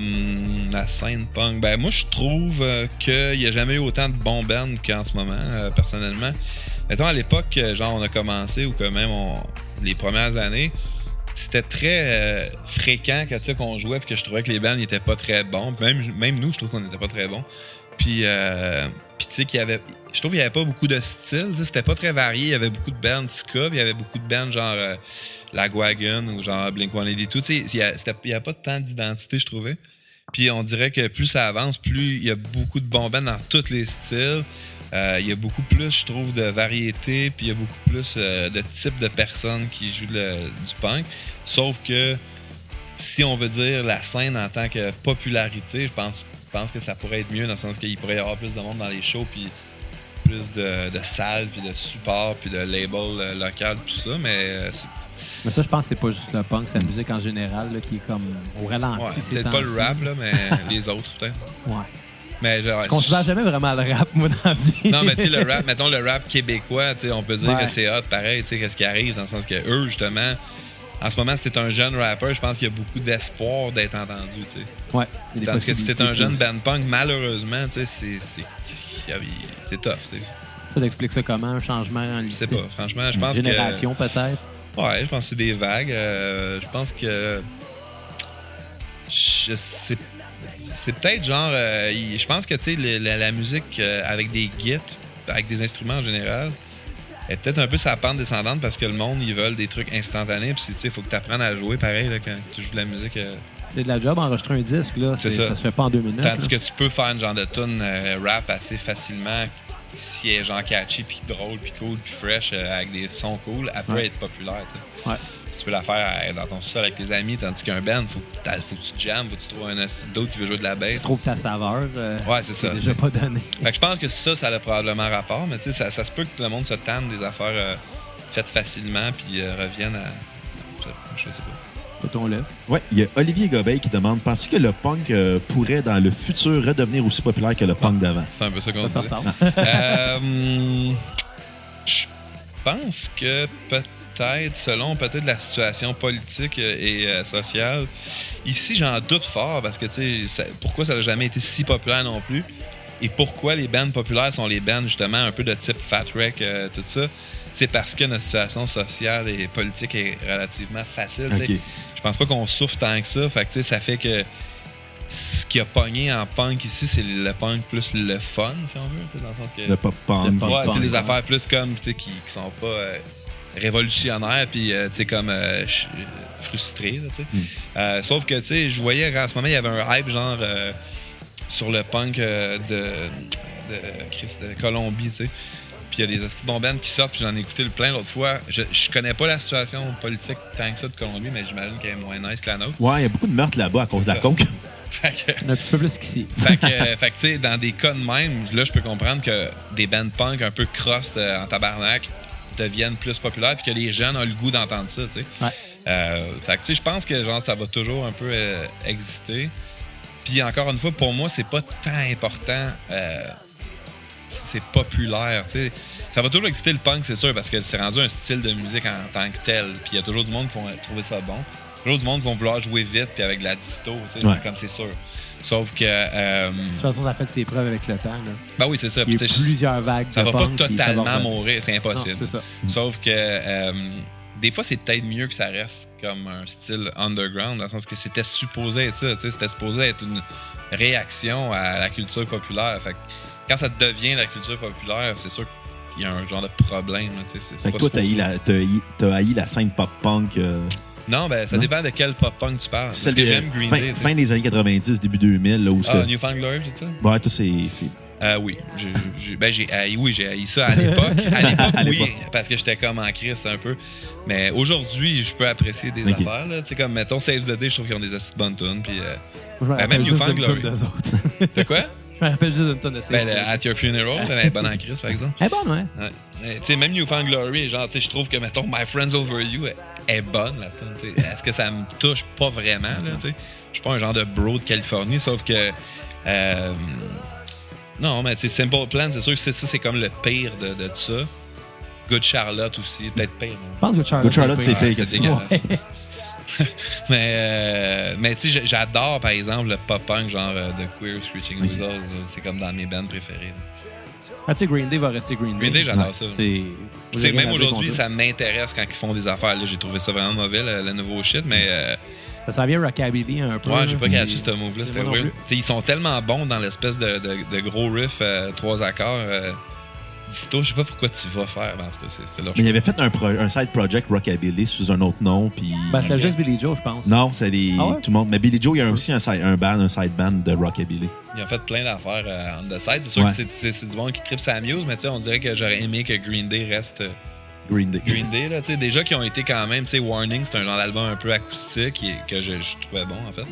la scène punk. Ben, moi, je trouve qu'il n'y a jamais eu autant de bons bands qu'en ce moment, euh, personnellement. Mettons, à l'époque, euh, genre, on a commencé, ou quand même, on- les premières années, c'était très euh, fréquent que, qu'on jouait, puis que je trouvais que les bands n'étaient pas très bons. Même, même nous, je trouve qu'on n'était pas très bons. Puis, euh, puis tu sais, qu'il y avait. Je trouve qu'il n'y avait pas beaucoup de styles. C'était pas très varié. Il y avait beaucoup de bands ska, puis il y avait beaucoup de bands genre euh, La Guagun ou genre Blink 182. Tu sais, il n'y avait pas tant d'identité, je trouvais. Puis on dirait que plus ça avance, plus il y a beaucoup de bons bands dans tous les styles. Euh, Il y a beaucoup plus, je trouve, de variété, puis il y a beaucoup plus euh, de types de personnes qui jouent le- du punk. Sauf que si on veut dire la scène en tant que popularité, je pense, je pense que ça pourrait être mieux dans le sens qu'il pourrait y avoir plus de monde dans les shows, puis plus de, de salles, puis de supports, puis de labels euh, locaux, tout ça. Mais Mais ça, je pense que c'est pas juste le punk, c'est la musique en général là, qui est comme au ralenti. ouais, peut-être pas le rap, là, mais les autres, peut-être. Ouais. Mais genre, Je considère jamais vraiment le rap, moi, dans la vie. Non, mais tu sais, le rap, mettons le rap québécois, tu sais, on peut dire Ouais. que c'est hot pareil, tu sais, qu'est-ce qui arrive, dans le sens que eux, justement, en ce moment, si t'es un jeune rapper, je pense qu'il y a beaucoup d'espoir d'être entendu, tu sais. Ouais. Tandis que si t'es un jeune band punk, malheureusement, tu sais, c'est. c'est- tough, c'est. Ça t'explique ça comment, un changement en Je sais pas, franchement, je pense génération, peut-être? que. Ouais, je pense que c'est des vagues. euh, je pense que. Je sais. C'est peut-être genre. euh, je pense que, tu sais, la, la musique euh, avec des gits, avec des instruments en général, est peut-être un peu sa pente descendante parce que le monde, ils veulent des trucs instantanés. Puis, tu sais, il faut que tu apprennes à jouer pareil là, quand tu joues de la musique. euh, C'est de la job, enregistrer un disque, là. C'est ça. Ça se fait pas en deux minutes. Tandis que tu peux faire une genre de tune euh, rap assez facilement si elle est genre catchy, puis drôle, puis cool, puis fresh, euh, avec des sons cool, elle peut Ouais. être populaire, tu sais. Ouais. Tu peux la faire dans ton sous-sol avec tes amis, tandis qu'un band, faut, faut que tu jammes, faut que tu trouves un assis d'autre qui veut jouer de la Tu bass. trouves ta saveur. euh, Ouais, c'est ça. déjà pas donné. Fait que je pense que ça, ça a probablement rapport, mais tu sais, ça, ça se peut que le monde se tanne des affaires euh, faites facilement, puis euh, reviennent à. Je, sais pas. Ouais, il y a Olivier Gobeil qui demande Penses-tu que le punk euh, pourrait, dans le futur, redevenir aussi populaire que le punk d'avant? C'est un peu ça qu'on Ça, ça ressemble. Euh, je pense que peut-être, selon peut-être la situation politique et euh, sociale, ici j'en doute fort parce que tu sais, pourquoi ça n'a jamais été si populaire non plus? Et pourquoi les bands populaires sont les bands justement un peu de type Fat Wreck, euh, tout ça, c'est parce que notre situation sociale et politique est relativement facile. Je pense pas qu'on souffre tant que ça. Fait que, tu sais, ça fait que ce qui a pogné en punk ici, c'est le punk plus le fun, si on veut. Dans le sens que. Le pop-punk. Le pop- Ouais, punk, les ouais. affaires plus comme, tu sais, qui, qui sont pas euh, révolutionnaires, puis, euh, tu sais, comme euh, là, sais. Hmm. Euh, sauf que, tu sais, je voyais en ce moment, il y avait un hype, genre, euh, sur le punk euh, de, de, de Colombie, tu sais. Puis il y a des hosties bands qui sortent, puis j'en ai écouté le plein l'autre fois. Je, je connais pas la situation politique tant que ça de Colombie, mais j'imagine qu'elle est moins nice que la nôtre. Ouais, il y a beaucoup de meurtres là-bas à cause de la conque. Fait que- Un petit peu plus qu'ici. fait que, euh, fait que, tu sais, dans des cas de même, là, je peux comprendre que des bands punk un peu cross euh, en tabarnak deviennent plus populaires puis que les jeunes ont le goût d'entendre ça, tu sais. Ouais. Euh, fait que, tu sais, je pense que, genre, ça va toujours un peu euh, exister. Puis, encore une fois, pour moi, c'est pas tant important euh, si c'est populaire, tu sais. Ça va toujours exister le punk, c'est sûr, parce que c'est rendu un style de musique en tant que tel. Puis, il y a toujours du monde qui vont trouver ça bon. Toujours du monde qui vont vouloir jouer vite puis avec de la disto, tu sais, Ouais. c'est comme c'est sûr. Sauf que... euh, De toute façon, ça a fait ses preuves avec le temps. Là. ben oui, c'est ça. Il y a plusieurs vagues ça de va pas va totalement mourir, c'est impossible. Non, ça. Sauf que euh, des fois, c'est peut-être mieux que ça reste comme un style underground, dans le sens que c'était supposé être ça. tu sais, C'était supposé être une réaction à la culture populaire. Fait que quand ça devient la culture populaire, c'est sûr qu'il y a un genre de problème. là, tu sais, c'est- toi, t'as haï la, t'as haï- t'as haï la scène pop-punk. euh, Non, ben ça Non? dépend de quel pop-punk tu parles. Parce celle que j'aime Green fin, Day. fin des années 90, début 2000, là où Ah, que- Newfound Glory, c'est ça? Ouais, tout c'est. Euh, oui. J'ai, ben, j'ai haï, oui, j'ai haï ça à l'époque. À l'époque, oui, parce que j'étais comme en crise un peu. Mais aujourd'hui, je peux apprécier des affaires. Là. Tu sais, comme, mettons, Save the Day, je trouve qu'ils ont des astuces de bonnes tunes. Puis, euh, Ben, même Newfound Glory. de quoi? Je me rappelle juste d'une tonne de ben, le At Your Funeral, elle est bonne en crise, par exemple. Eh bon, ouais. Ouais. Mais, Tu sais, même Newfound Glory, genre, tu sais, je trouve que, mettons, My Friends Over You est, est bonne, la. Est-ce que ça me touche? Pas vraiment, là, tu sais? Je suis pas un genre de bro de Californie, sauf que. euh, non, mais tu sais, Simple Plan, c'est sûr que c'est ça, c'est comme le pire de, de ça. Good Charlotte aussi, peut-être pire. Je pense que Charlotte. Good Charlotte, c'est pire. c'est dégueulasse. Mais, euh, mais tu sais, j'adore, par exemple, le pop-punk genre euh, de Queer Screeching Weasels. là. C'est comme dans mes bands préférées. Ah, tu sais, Green Day va rester Green Day. Green Day, j'adore Ouais. ça. C'est- même aujourd'hui, ça m'intéresse quand ils font des affaires. Là, j'ai trouvé ça vraiment mauvais, le, le nouveau shit, mais euh, Ça s'en vient rockabilly un peu. ouais, j'ai pas catché ce move-là, c'était weird. ils sont tellement bons dans l'espèce de, de, de gros riff, euh, trois accords. euh, Disto, je sais pas pourquoi tu vas faire, mais en tout cas, c'est leur Mais il avait fait un, pro- un side project Rockabilly sous un autre nom, puis... Ben, c'était juste Billy Joe, je pense. Non, c'est des... Ah ouais? tout le monde. Mais Billy Joe, il y a aussi un, side, un band, un side band de Rockabilly. Ils ont fait plein d'affaires euh, on the side. C'est sûr Ouais. que c'est- du monde qui tripe sa muse, mais tu sais, on dirait que j'aurais aimé que Green Day reste euh, Green Day. Green Day. Là, tu sais, déjà qui ont été quand même, tu sais, Warning, c'est un genre d'album un peu acoustique et que je, je trouvais bon, en fait.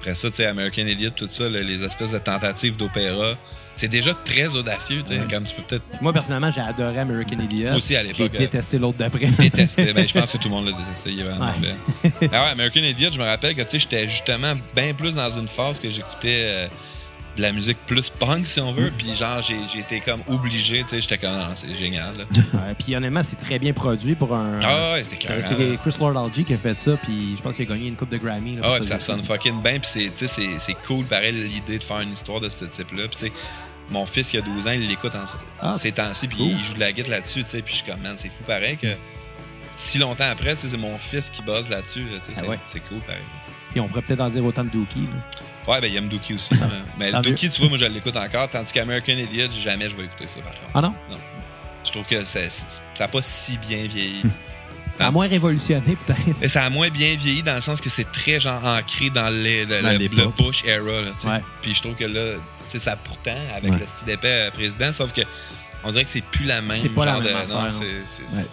Après ça, tu sais, American Idiot, tout ça, les espèces de tentatives d'opéra, c'est déjà très audacieux, tu sais, comme tu peux peut-être Moi, personnellement, j'ai adoré American Idiot. Aussi, à l'époque, euh, détesté l'autre d'après. détester. ben, je pense que tout le monde l'a détesté. Il Ouais. mauvais. Ah ouais, American Idiot, je me rappelle que tu sais, j'étais justement bien plus dans une phase que j'écoutais euh, de la musique plus punk, si on veut. Puis genre, j'ai j'ai été comme obligé. tu sais, J'étais comme, non, c'est génial. là. Ouais, Puis honnêtement, c'est très bien produit pour un. Ah ouais, c'était carré. C'est Chris Lord-Alge qui a fait ça, puis je pense qu'il a gagné une coupe de Grammy. là, Ah ouais, puis ça sonne fucking bien. Puis c'est- tu sais, c'est c'est cool, pareil, l'idée de faire une histoire de ce type-là. Puis tu sais, mon fils qui a 12 ans, il l'écoute en Ah, ces temps-ci, puis cool. il joue de la guitare là-dessus. tu sais, Puis je suis comme, man, c'est fou pareil que si longtemps après, tu sais, c'est mon fils qui bosse là-dessus. là, tu sais, Ah c'est ouais. cool pareil. Puis on pourrait peut-être en dire autant de Dookie. là. Ouais, ben il aime Dookie aussi. mais- mais Dookie, tu vois, moi je l'écoute encore, tandis qu'American Idiot, jamais je vais écouter ça par contre. Ah non? Je trouve que ça n'a pas si bien vieilli. À Tandis- moins révolutionné, peut-être. Et ça a moins bien vieilli dans le sens que c'est très genre ancré dans, les, le, Dans le- Bush era. Là. Ouais. Puis je trouve que là, ça pourtant, avec Ouais. le style épais euh, président, sauf que on dirait que c'est plus la même. C'est pas la genre même de, affaire, non, non. c'est- c'est- Ouais.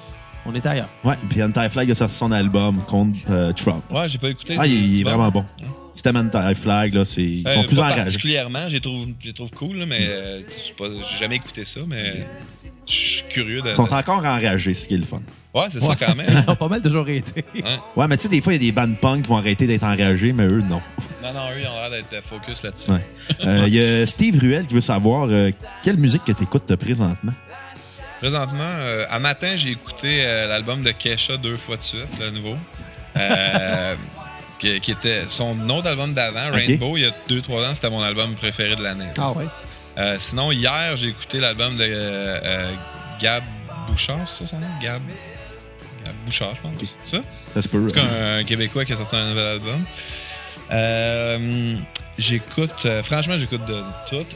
On est ailleurs. Ouais, puis Anti-Flag a sorti son album contre euh, Trump. Ouais, j'ai pas écouté. Ah, il, il est C'est bon. vraiment bon. System Anti-Flag, là, c'est... Ils Euh, sont plus pas enragés. particulièrement, j'ai trouve, j'ai trouve cool, là, mais euh, pas- j'ai jamais écouté ça, mais je suis curieux de. Ils sont encore enragés, c'est ce qui est le fun. Ouais, c'est ça quand même. Ils ont pas mal toujours été. Hein? Ouais, mais tu sais, des fois, il y a des bandes punk qui vont arrêter d'être enragés, mais eux, non. Non, non, eux, ils ont l'air d'être focus là-dessus. Ouais. Euh, Il y a Steve Ruel qui veut savoir euh, quelle musique que tu écoutes présentement? Présentement, euh, à matin, j'ai écouté euh, l'album de Kesha deux fois de suite, le nouveau. Euh, qui, qui était son autre album d'avant. Rainbow, il y a deux, trois ans, c'était mon album préféré de l'année. Ah ouais. Euh, sinon, hier, j'ai écouté l'album de euh, euh, Gab Bouchard, c'est ça son nom? Gab Bouchard, je pense. C'est ça? Ça se peut. C'est un, un Québécois qui a sorti un nouvel album. Euh, j'écoute, euh, franchement, j'écoute de, de tout.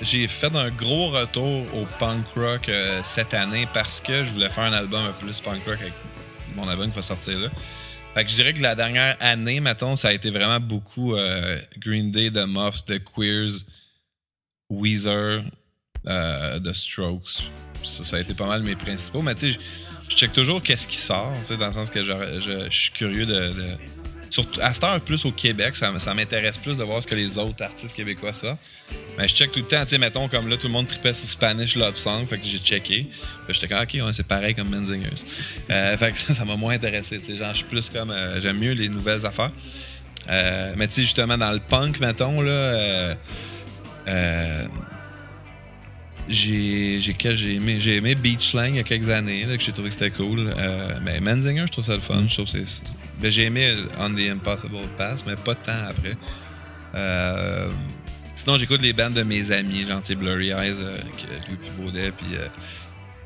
J'ai fait un gros retour au punk rock euh, cette année parce que je voulais faire un album un peu plus punk rock avec mon album qui va sortir là. Fait que je dirais que la dernière année, mettons, ça a été vraiment beaucoup Green Day, The Muffs, The Queers, Weezer, The Strokes. Ça, ça a été pas mal mes principaux. Mais tu sais, je- check toujours qu'est-ce qui sort, dans le sens que je, je- suis curieux de. surtout, à cette heure, plus au Québec, ça, m'intéresse plus de voir ce que les autres artistes québécois sortent. Mais je check tout le temps, tu sais, mettons, comme là, tout le monde tripait sur Spanish Love Song, fait que j'ai checké. J'étais comme, ok, c'est pareil comme Menzingers. Euh, fait que ça m'a moins intéressé, tu sais, genre, je suis plus comme, euh, j'aime mieux les nouvelles affaires. Euh, mais tu sais, justement, dans le punk, mettons, là, euh, j'ai aimé j'ai aimé il y a quelques années là, que j'ai trouvé que c'était cool. Euh, mais Menzinger je trouve ça le fun. Ben, j'ai aimé On the Impossible Pass mais pas de temps après. Euh, sinon j'écoute les bandes de mes amis sais, Blurry Eyes euh, Louis Baudet puis euh,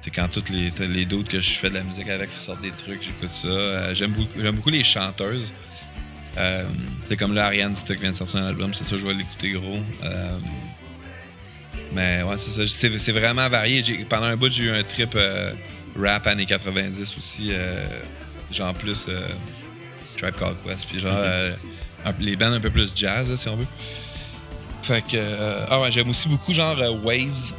c'est quand toutes les les d'autres que je fais de la musique avec sortent des trucs j'écoute ça. Euh, j'aime beaucoup beaucoup les chanteuses. Euh, c'est comme là Ariane Stock vient de sortir un album c'est ça je vais l'écouter gros. Euh, mais ouais, c'est ça. C'est, c'est vraiment varié. Pendant un bout, j'ai eu un trip euh, rap années 90 aussi. euh, genre plus euh, Tribe Called Quest. Puis genre euh, les bands un peu plus jazz, là, si on veut. Fait que. ah ouais, j'aime aussi beaucoup genre Waves.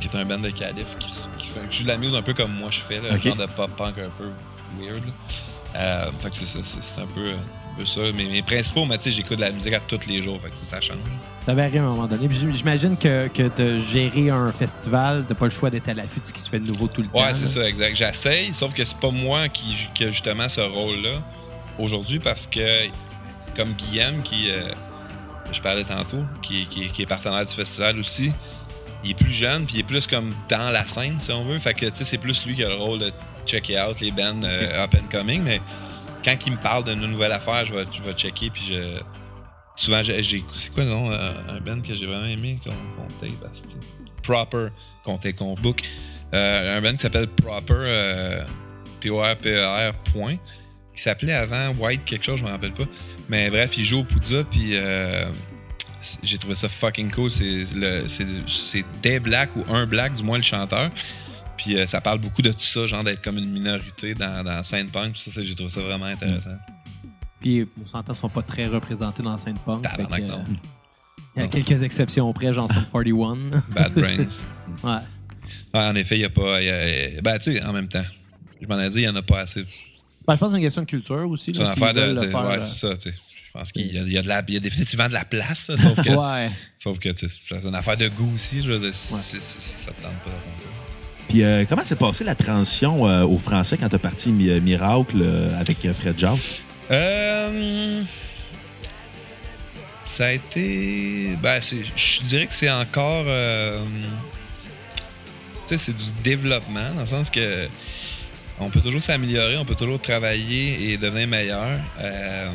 qui est un band de Calif qui, qui fait qui joue de la musique un peu comme moi je fais, là, Ok. un genre de pop punk un peu weird. fait que c'est ça, c'est, c'est un peu, un peu ça. Mais mes principaux, mais tu sais, j'écoute de la musique à tous les jours, fait que ça change. Ça varie à un moment donné. J'imagine que, que de gérer un festival, t'as pas le choix d'être à l'affût de ce qui se fait de nouveau tout le temps. Ouais, c'est ça, exact. J'essaye, sauf que c'est pas moi qui, qui a justement ce rôle-là aujourd'hui parce que, comme Guillaume, qui, euh, je parlais tantôt, qui, qui- qui est partenaire du festival aussi, il est plus jeune, puis il est plus comme dans la scène, si on veut. Fait que, tu sais, c'est plus lui qui a le rôle de checker out les bands euh, up and coming, mais quand il me parle d'une nouvelle affaire, je vais, je vais checker, puis je. Souvent, j'ai. C'est quoi le nom euh, Un band que j'ai vraiment aimé qu'on qu'on tape? Proper, qu'on tape, qu'on book. Euh, un band qui s'appelle Proper, euh, P-O-R-P-E-R, point, qui s'appelait avant White quelque chose, je me rappelle pas. Mais bref, il joue au Poudza, puis j'ai trouvé ça fucking cool. C'est c'est des blacks ou un black, du moins le chanteur. Puis ça parle beaucoup de tout ça, genre d'être comme une minorité dans, dans la scène punk. Puis ça, ça, j'ai trouvé ça vraiment intéressant. Puis, on s'entend, ils sont pas très représentés dans la scène punk. euh, Il y a quelques exceptions près, genre Sum 41. Bad Brains. ouais. Ouais, en effet, il n'y a pas. y a- ben, tu sais, en même temps, je m'en ai dit, il n'y en a pas assez. Ben, je pense que c'est une question de culture aussi. C'est une affaire de. faire, ouais, euh, c'est ça, tu sais. Je pense qu'il y a, y y a définitivement de la place, là, sauf que, Ouais. sauf que tu sais, c'est une affaire de goût aussi. Je veux dire, c'est- ça te tente pas. Puis euh, comment s'est passée la transition euh, au français quand t'as parti Mi- euh, Miracle euh, avec euh, Fred Jacques? Euh, ça a été. Ben, je dirais que c'est encore. euh, tu sais, c'est du développement, dans le sens que. On peut toujours s'améliorer, on peut toujours travailler et devenir meilleur. Euh,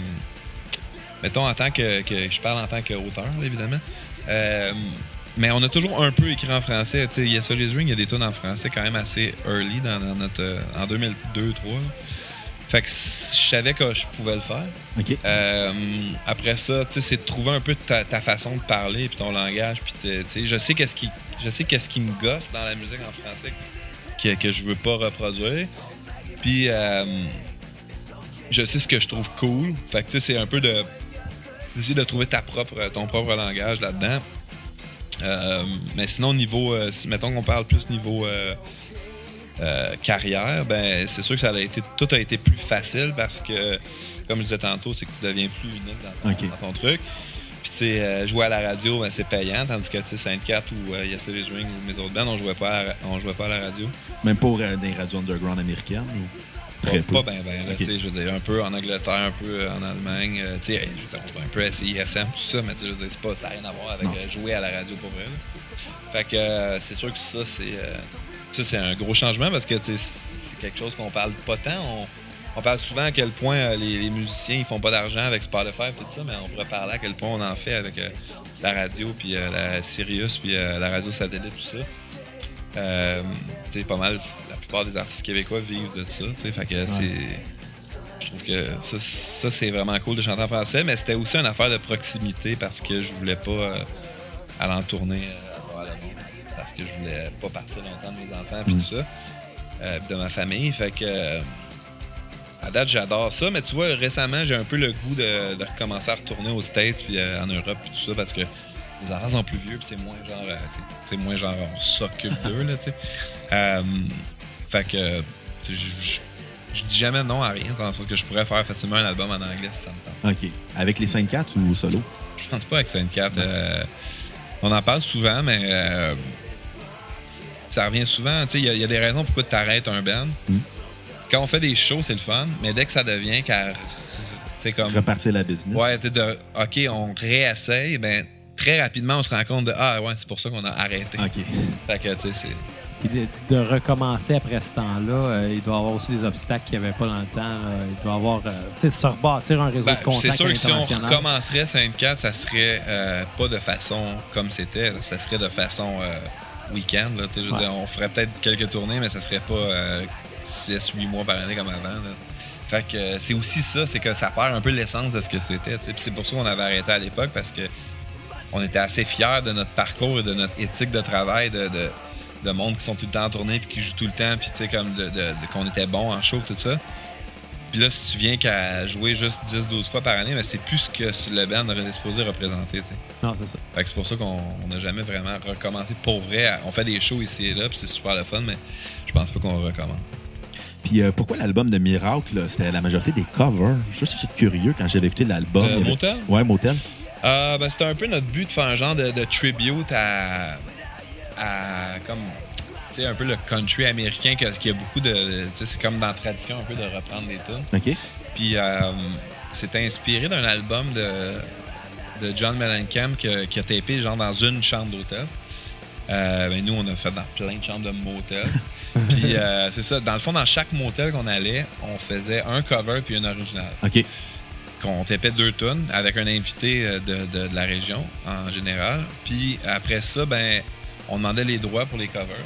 mettons en tant que, que- Je parle en tant qu'auteur, évidemment. Mais on a toujours un peu écrit en français. Tu sais, Yes Solid Ring, il y a des tunes en français quand même assez early dans, notre, en 2002-2003. Fait que je savais que je pouvais le faire. Euh, après ça, tu sais, c'est de trouver un peu ta, ta façon de parler puis ton langage. Puis te- tu sais, je sais qu'est-ce qui, je sais qu'est-ce qui me gosse dans la musique en français que, que je veux pas reproduire. Puis euh, je sais ce que je trouve cool. Fait que tu sais, c'est un peu de d'essayer de trouver ta propre, ton propre langage là-dedans. Euh, mais sinon, niveau, mettons qu'on parle plus niveau euh, carrière, ben c'est sûr que ça a été, tout a été plus facile parce que, comme je disais tantôt, c'est que tu deviens plus unique dans ton, Ok. dans ton truc. Puis tu sais, euh, jouer à la radio, ben, c'est payant, tandis que tu sais, Sainte-Cat ou euh, Yes It Is Ring ou mes autres bands, on jouait pas, à, on jouait pas à la radio. Même pour euh, des radios underground américaines? Ou... Très peu? Pas bien, bien. Tu sais, Je veux dire, un peu en Angleterre, un peu en Allemagne. euh, tu sais, je veux dire, on joue un peu à CISM, tout ça, mais tu sais, je veux dire, c'est pas, ça n'a rien à voir avec Non. jouer à la radio pour vrai. là. Fait que c'est sûr que ça, c'est ça, c'est un gros changement parce que c'est quelque chose qu'on parle pas tant. On, on parle souvent à quel point euh, les, les musiciens ils font pas d'argent avec Spotify et tout ça, mais on pourrait parler à quel point on en fait avec euh, la radio, puis euh, la Sirius, puis euh, la radio satellite, tout ça. Sais, pas mal, la plupart des artistes québécois vivent de ça. Fait que c'est. Je trouve que ça, ça, c'est vraiment cool de chanter en français, mais c'était aussi une affaire de proximité parce que je voulais pas aller en tournée que je voulais pas partir longtemps de mes enfants puis tout ça. euh, de ma famille. Fait que. euh, à date, j'adore ça, mais tu vois, récemment, j'ai un peu le goût de, de recommencer à retourner aux States puis euh, en Europe puis tout ça parce que les enfants sont plus vieux puis c'est moins genre, c'est moins genre on s'occupe d'eux, là, tu sais. Fait que, je- dis jamais non à rien, dans le sens que je pourrais faire facilement un album en anglais si ça me tente. OK. Avec les 5-4 ou solo? Je pense pas avec Sainte 4. on en parle souvent, mais euh, ça revient souvent. Tu sais, il y a- il y, a des raisons pourquoi tu arrêtes un band. Mm. Quand on fait des shows, c'est le fun, mais dès que ça devient qu'à. Tu sais, comme. Repartir la business? Ouais, tu sais, de. OK, on réessaye, ben très rapidement, on se rend compte de Ah, ouais, c'est pour ça qu'on a arrêté. OK. Fait que, tu sais, c'est. Puis de, de recommencer après ce temps-là, euh, il doit y avoir aussi des obstacles qu'il n'y avait pas dans le temps. là. Il doit y avoir. euh, tu sais, se rebâtir un réseau Ben, de contacts c'est sûr que si on recommencerait 5-4, ça serait euh, pas de façon comme c'était. Ça serait de façon euh, week-end. là, tu sais, je veux Ouais. dire, on ferait peut-être quelques tournées, mais ça serait pas 6-8 mois par année comme avant. là. Fait que euh, c'est aussi ça, c'est que ça perd un peu l'essence de ce que c'était. c'est pour ça qu'on avait arrêté à l'époque parce que on était assez fiers de notre parcours et de notre éthique de travail, de, de, de monde qui sont tout le temps en tournée puis qui jouent tout le temps, puis tu sais, comme de- qu'on était bon en show, tout ça. Puis là, si tu viens qu'à jouer juste 10-12 fois par année, mais c'est plus ce que le band aurait supposé représenter. Non, c'est ça. Fait que c'est pour ça qu'on n'a jamais vraiment recommencé pour vrai. On fait des shows ici et là, puis c'est super le fun, mais je pense pas qu'on recommence. Puis euh, pourquoi l'album de Miracle, là, c'était la majorité des covers? Juste j'étais curieux quand j'avais écouté l'album. Euh, avait- Motel? Ouais, Motel. Euh, ben, c'était un peu notre but de faire un genre de, de tribute à, à comme un peu le country américain qui a, qui a beaucoup de tu sais c'est comme dans la tradition un peu de reprendre des tunes OK. puis euh, c'était inspiré d'un album de de John Mellencamp qui, a- qui a tapé genre dans une chambre d'hôtel Euh, ben, nous on a fait dans plein de chambres de motel puis euh, c'est ça dans le fond dans chaque motel qu'on allait on faisait un cover puis une originale OK. qu'on tapait deux tonnes avec un invité euh, de, de- de la région en général. Puis après ça, ben, on demandait les droits pour les covers.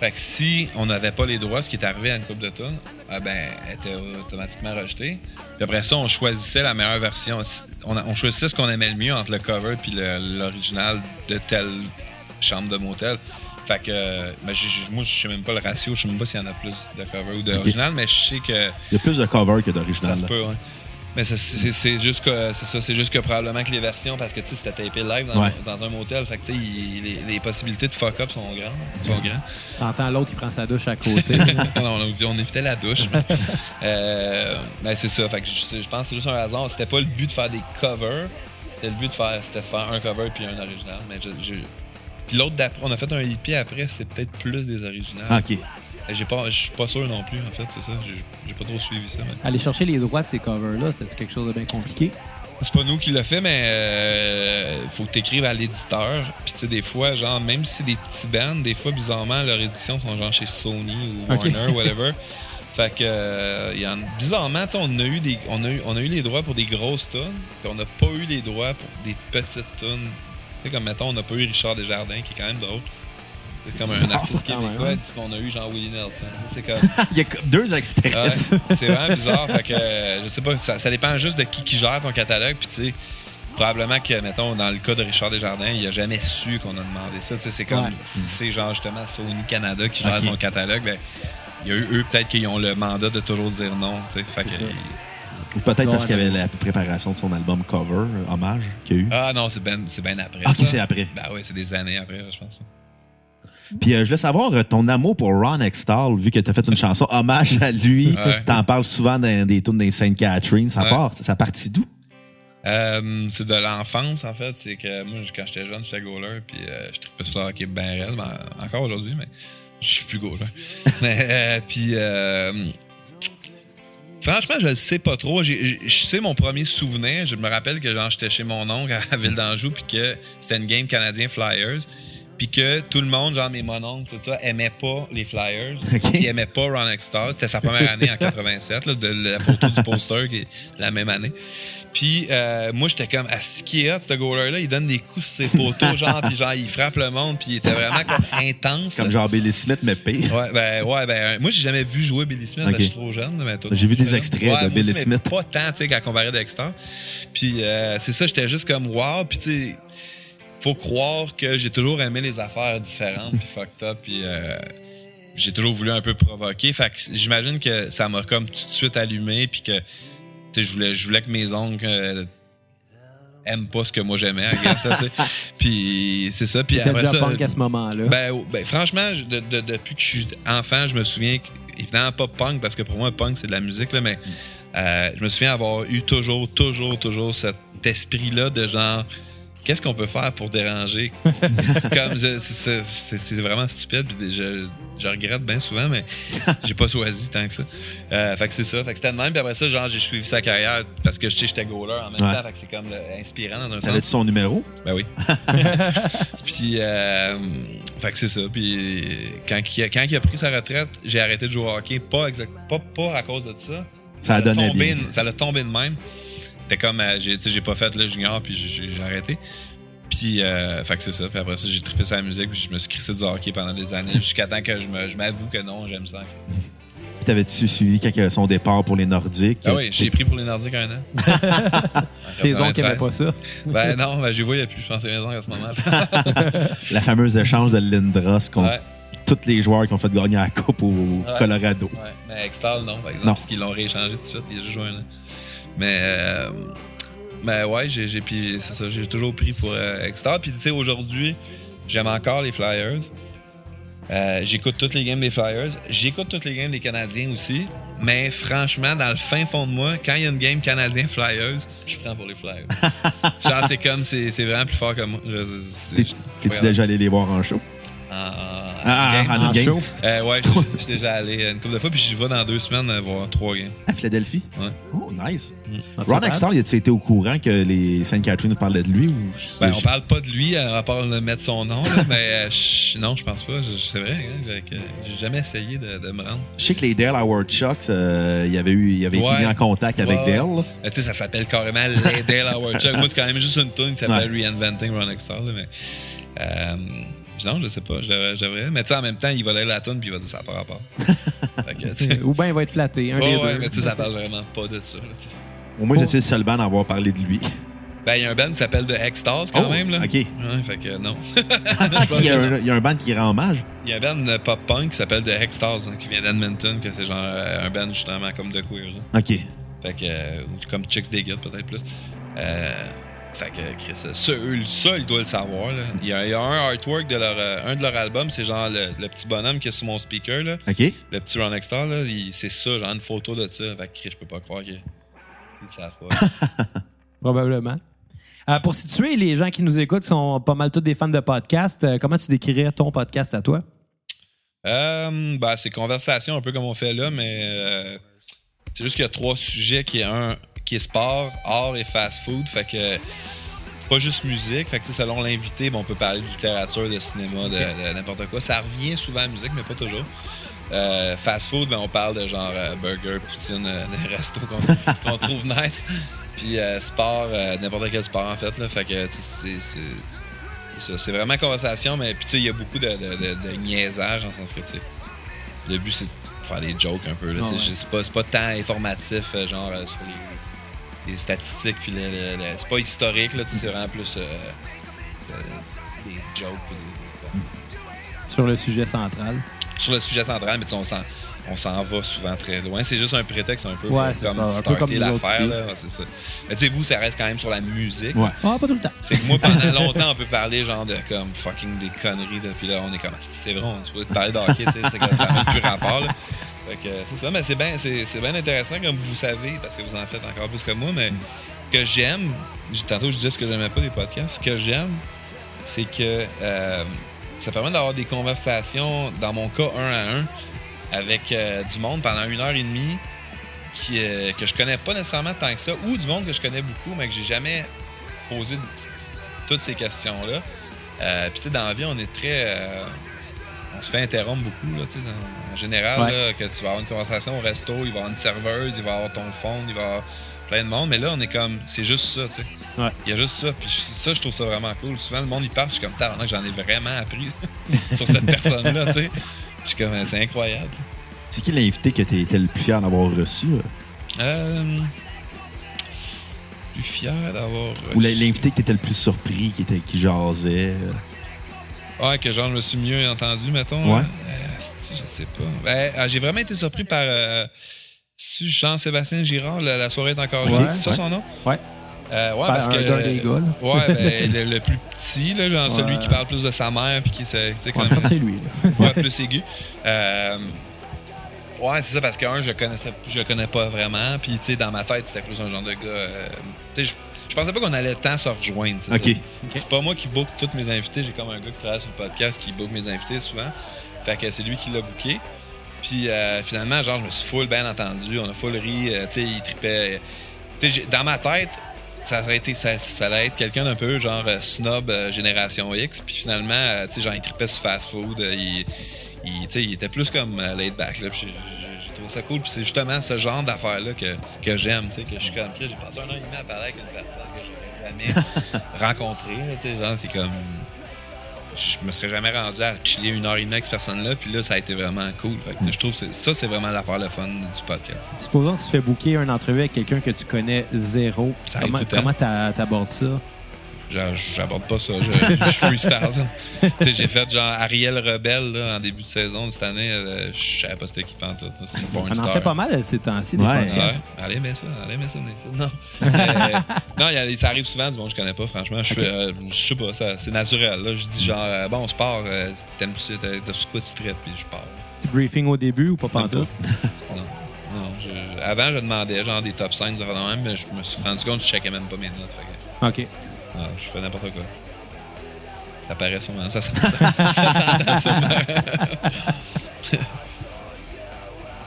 Fait que si on n'avait pas les droits, ce qui est arrivé à une coupe de tonnes, ah ben, elle était automatiquement rejetée. Puis après ça, on choisissait la meilleure version. On, on choisissait ce qu'on aimait le mieux entre le cover puis l'original de telle chambre de motel. Fait que, euh, ben, moi, je sais même pas le ratio, je sais même pas s'il y en a plus de cover ou d'original, mais je sais que Il y a plus de cover que ça d'original. se là. peut, ouais. Mais c'est- juste que c'est ça, c'est juste que probablement que les versions, parce que tu sais, c'était tapé live dans, Ouais. dans un motel, fait que tu sais, les, les possibilités de fuck up sont grandes. Sont grandes. T'entends l'autre qui prend sa douche à côté. non, on, on évitait la douche. mais, euh, mais c'est ça. Fait que je, je pense que c'est juste un hasard. C'était pas le but de faire des covers. C'était le but de faire, c'était de faire un cover puis un original. Mais je, je- Puis l'autre d'après, on a fait un EP après, c'est peut-être plus des originales. OK. J'ai pas, je suis pas sûr non plus, en fait, c'est ça. J'ai pas trop suivi ça. mais- Aller chercher les droits de ces covers-là, c'était quelque chose de bien compliqué? C'est pas nous qui l'a fait, mais euh, faut que t'écrives à l'éditeur. Puis tu sais, des fois, genre, même si c'est des petits bands, des fois, bizarrement, leurs éditions sont genre chez Sony ou Ok. Warner, whatever. Fait que, euh, il y en, bizarrement, tu sais, on a eu des, on a eu, on a eu les droits pour des grosses tunes, puis on n'a pas eu les droits pour des petites tunes. Tu sais, comme mettons, on n'a pas eu Richard Desjardins, qui est quand même drôle. C'est comme un artiste même, québécois, qu'on a eu genre Willie Nelson. C'est comme. Il y a deux extraits. Ouais, c'est vraiment bizarre. Fait que, euh, je sais pas, ça, ça dépend juste de qui qui gère ton catalogue. Puis, tu sais, probablement que, mettons, dans le cas de Richard Desjardins, il a jamais su qu'on a demandé ça. Tu sais, c'est comme Ouais. si c'est genre justement Sony Canada qui gère son catalogue. Ben, il y a eu eux, peut-être, qui ont le mandat de toujours dire non. Tu sais, fait que, peut-être parce qu'il y avait la préparation de son album cover, euh, hommage, qu'il y a eu. ah non, c'est c'est ben après. Ah, ok, ça. c'est après. Ben oui, c'est des années après, je pense. Puis euh, je voulais savoir euh, ton amour pour Ron Extall, vu que tu as fait une chanson hommage à lui. Ouais. T'en parles souvent dans des tunes des Sainte Catherine. Ça Ouais. part, ça partit d'où? Euh, c'est de l'enfance, en fait. C'est que moi, quand j'étais jeune, j'étais goaler, puis euh, je trippais sur le hockey bien réel, ben, encore aujourd'hui, mais je suis plus goaler. mais, euh, puis, euh, franchement, je le sais pas trop. J'ai- j'ai- Je sais mon premier souvenir. Je me rappelle que genre, j'étais chez mon oncle à Ville d'Anjou, puis que c'était une game canadien Flyers. Puis que tout le monde, genre mes mononcles, tout ça, aimait pas les Flyers. Ok. Ils aimaient pas Ron Extall. C'était sa première année en 87, là, de la photo du poster qui est la même année. Puis euh, moi, j'étais comme, à ce qui est hot, ce goaler-là, il donne des coups sur ses poteaux, genre, puis genre, il frappe le monde, puis il était vraiment comme intense. Comme là. genre Billy Smith, mais pire. Ouais, ben, ouais, ben, moi, j'ai jamais vu jouer Billy Smith, Ok. parce que je suis trop jeune. mais toi, J'ai vu des extraits Ouais, de Billy Smith. Pas tant, tu sais, qu'à comparer. Puis, euh, c'est ça, j'étais juste comme, wow, puis tu sais, faut croire que j'ai toujours aimé les affaires différentes, puis fucked up, puis euh, j'ai toujours voulu un peu provoquer. Fait que j'imagine que ça m'a comme tout de suite allumé, puis que, je voulais, je voulais que mes oncles. euh, aiment pas ce que moi j'aimais. Puis c'est ça. Puis après ça, punk à ce moment-là. ben, oh, ben, franchement, je- de- de- depuis que je suis enfant, je me souviens, évidemment pas punk, parce que pour moi, punk, c'est de la musique, là, mais euh, je me souviens avoir eu toujours, toujours, toujours cet esprit-là de genre, qu'est-ce qu'on peut faire pour déranger? Comme, je- c'est- vraiment stupide, puis je, je regrette bien souvent, mais j'ai pas choisi tant que ça. Euh, fait que c'est ça. Fait que c'était de même, puis après ça, genre, j'ai suivi sa carrière parce que j'étais goaler en même Ouais. temps, fait que c'est comme euh, inspirant dans un sens. Son numéro? Ben oui. puis, euh, fait que c'est ça. Puis, quand, il a- quand il a pris sa retraite, j'ai arrêté de jouer au hockey. Pas, exact, pas, pas à cause de ça. Ça a donné tombé, bien. Ça l'a tombé de même. C'était comme, euh, j'ai, tu sais, j'ai pas fait le junior, puis j'ai, arrêté. Puis, euh, fait que c'est ça. Puis après ça, j'ai trippé sur la musique, puis je me suis crissé du hockey pendant des années, jusqu'à temps que je, me, je m'avoue que non, j'aime ça. Puis t'avais-tu suivi quand il y avait son départ pour les Nordiques? Ah oui, j'ai pris pour les Nordiques un an. Tes oncles 93. n'aimaient pas ça. Ben non, ben, j'ai vu il y a plus, je pense, 15 ans à ce moment-là. La fameuse échange de Lindros contre Ouais. tous les joueurs qui ont fait gagner la Coupe au Colorado. Ouais, mais Extal, non, par exemple, Non. parce qu'ils l'ont rééchangé tout de suite, il a juste joué un an. Mais, euh, mais ouais, j'ai, j'ai, ça, j'ai toujours pris pour euh, Extal. Puis tu sais, aujourd'hui, j'aime encore les Flyers. Euh, j'écoute toutes les games des Flyers. J'écoute toutes les games des Canadiens aussi. Mais franchement, dans le fin fond de moi, quand il y a une game Canadien-Flyers, je prends pour les Flyers. Genre, c'est comme, c'est, c'est vraiment plus fort que moi. Je- T'es- je- T'es-tu déjà allé les voir en show? En- en- Ah, game. ah, en En game? show. Euh, ouais, je suis déjà allé une couple de fois, puis je vais dans deux semaines euh, voir trois games. À Philadelphie? Ouais. Oh, nice. En Ron. Extall, a été au courant que les Sainte Catherine parlaient de lui? Ou... Ben, on parle pas de lui, euh, à part de mettre son nom, là, mais euh, je- non, je pense pas. C'est vrai, hein, j'ai jamais essayé de, de me rendre. Je sais que les Dale Howard Chucks, euh, il avait, eu, il avait été mis en contact avec Ouais. Dale. Euh, tu sais, ça s'appelle carrément les Dale Howard Chuck. Moi, c'est quand même juste une tune qui s'appelle. Reinventing Ron Extall, mais euh, Non, je sais pas, devrais. Mais tu sais, en même temps, il va lire la tune puis il va dire ça pas rapport. Ou bien il va être flatté. Un Ouais, des ouais, deux. mais tu sais, ça parle vraiment pas de ça. là. Au moins, j'essaie le seul band à avoir parlé de lui. Ben, il y a un band qui s'appelle The X-Stars quand Oh, même. Là. ok. Ouais, fait que non. il, y a un, il y a un band qui rend hommage. Il y a un band pop-punk qui s'appelle The X-Stars hein, qui vient d'Edmonton, que c'est genre euh, un band justement comme de queer. là. OK. Fait que, euh, comme Chicks Day peut-être plus. Euh, fait que, Chris, ça, eux, ça, il doit le savoir. Là. Il, y a, il y a un artwork de leur, euh, un de leur album, c'est genre le, le petit bonhomme qui est sur mon speaker, là. OK. le petit Ron là, il- c'est ça, genre une photo de ça. Fait que, Chris, je peux pas croire qu'ils ils le savent pas. Probablement. Euh, pour situer les gens qui nous écoutent, qui sont pas mal tous des fans de podcast, euh, comment tu décrirais ton podcast à toi? Euh, ben, c'est conversation un peu comme on fait là, mais c'est juste qu'il y a trois sujets qui est un qui est sport, art et fast food. Fait que c'est pas juste musique. Fait que selon l'invité, ben, on peut parler de littérature, de cinéma, de, de n'importe quoi. Ça revient souvent à la musique, mais pas toujours. Euh, fast food, ben, on parle de genre euh, burger, poutine, euh, des restos qu'on trouve nice. Puis sport, n'importe quel sport en fait. Là, fait que c'est- vraiment conversation, mais puis tu sais, il y a beaucoup de, de, de, de niaisage dans le sens que tu sais, le but c'est de faire des jokes un peu. Là, ouais. C'est pas, c'est pas tant informatif, genre sur les, les statistiques, puis le, le- le- c'est pas historique, là, tu sais, c'est vraiment plus euh, euh, des jokes. des- Sur le sujet central. sur le sujet central, mais on s'en, on s'en va souvent très loin. C'est juste un prétexte un peu Ouais, pour comme ça, un peu comme l'affaire. là, ouais, c'est ça. Mais tu sais, vous, ça reste quand même sur la musique. Ouais. Ah, pas tout le temps. C'est que moi, pendant longtemps, on peut parler genre de comme fucking des conneries, là, puis là, on est comme, Asti, c'est vrai, on peut parler de hockey, c'est comme ça n'a même plus rapport, là. C'est ça, mais c'est bien c'est, c'est bien intéressant, comme vous savez, parce que vous en faites encore plus que moi, mais que j'aime, tantôt je disais ce que j'aimais pas des podcasts, ce que j'aime, c'est que euh, ça permet d'avoir des conversations, dans mon cas, un à un, avec euh, du monde pendant une heure et demie qui, euh, que je connais pas nécessairement tant que ça, ou du monde que je connais beaucoup, mais que j'ai jamais posé toutes ces questions-là. Puis, tu sais, dans la vie, on est très. Euh, on se fait interrompre beaucoup, là, tu dans- en général, Ouais. là, que tu vas avoir une conversation au resto, il va y avoir une serveuse, il va y avoir ton fond, il va y avoir plein de monde, mais là, on est comme. C'est juste ça, tu sais. Ouais. Il y a juste ça. Puis ça, je trouve ça vraiment cool. Souvent, le monde, il parle, je suis comme, tabarnak, j'en ai vraiment appris sur cette personne-là, tu sais. Je suis comme, c'est incroyable. C'est qui l'invité que t'es t'es le plus fier d'avoir reçu? euh? Euh, plus fier d'avoir. Ou reçu- l'invité que t'étais le plus surpris, qui, était, qui jasait? Ouais, que genre, je me suis mieux entendu, mettons. Ouais. hein. Euh, je sais pas. Ben, ah, j'ai vraiment été surpris par. Euh, Jean-Sébastien Girard, la, la soirée est encore Ouais, jolie. C'est ça ouais. son nom? Ouais. Euh, ouais, Par parce un que. des gars. Ouais, ben, le, le plus petit, là, genre celui qui parle plus de sa mère, puis qui se- c'est lui. là. Ouais, plus aigu. Euh, ouais, c'est ça, parce qu'un, je connaissais, je le connais pas vraiment. Puis, tu sais, dans ma tête, c'était plus un genre de gars. tu sais, je, pensais pas qu'on allait tant se rejoindre. c'est pas moi qui book tous mes invités. J'ai comme un gars qui travaille sur le podcast qui book mes invités souvent. Fait que c'est lui qui l'a booké. Puis, euh, finalement, genre, je me suis full bien entendu. On a full ri. euh, tu sais, il tripait. Tu sais, j'ai- dans ma tête, ça aurait été ça, ça allait être quelqu'un d'un peu genre euh, snob euh, génération X puis finalement euh, tu sais genre il tripait sur fast food euh, il, il, tu sais, il était plus comme euh, laid back là puis trouvé ça cool puis c'est justement ce genre d'affaires là que, que j'aime tu sais que je suis comme j'ai passé un an et demi à parler avec une personne que j'aurais jamais rencontrée tu sais genre c'est comme je me serais jamais rendu à chiller une heure et demie avec cette personne-là, puis là, ça a été vraiment cool. Fait que, je trouve que ça, c'est vraiment l'affaire le fun du podcast. Supposons que tu fais booker une entrevue avec quelqu'un que tu connais zéro. Ça Comment comment t'a- t'abordes ça? J'a- J'aborde pas ça, je, je freestyle. J'ai fait genre Ariel Rebelle là, en début de saison de cette année. euh, je savais pas c'était qui pantoute. C'est une On en fait pas mal ces temps-ci, des Ouais. Ouais, allez, mais ça, allez, mais ça. Non. Euh, non, il y a- ça arrive souvent du monde que je connais pas, franchement. Je euh, je sais pas, ça- c'est naturel. Là. Je dis genre, euh, bon, on se part, euh, t'as- t'as- quoi tu traites, puis je pars. Petit briefing au début ou pas pantoute? Non. Non, je- avant, je demandais genre des top 5 de même, mais je me suis rendu compte que je checkais même pas mes notes. Fait que, OK. Non, je fais n'importe quoi. Ça paraît sûrement. Ça, ça, ça, ça s'entend sûrement.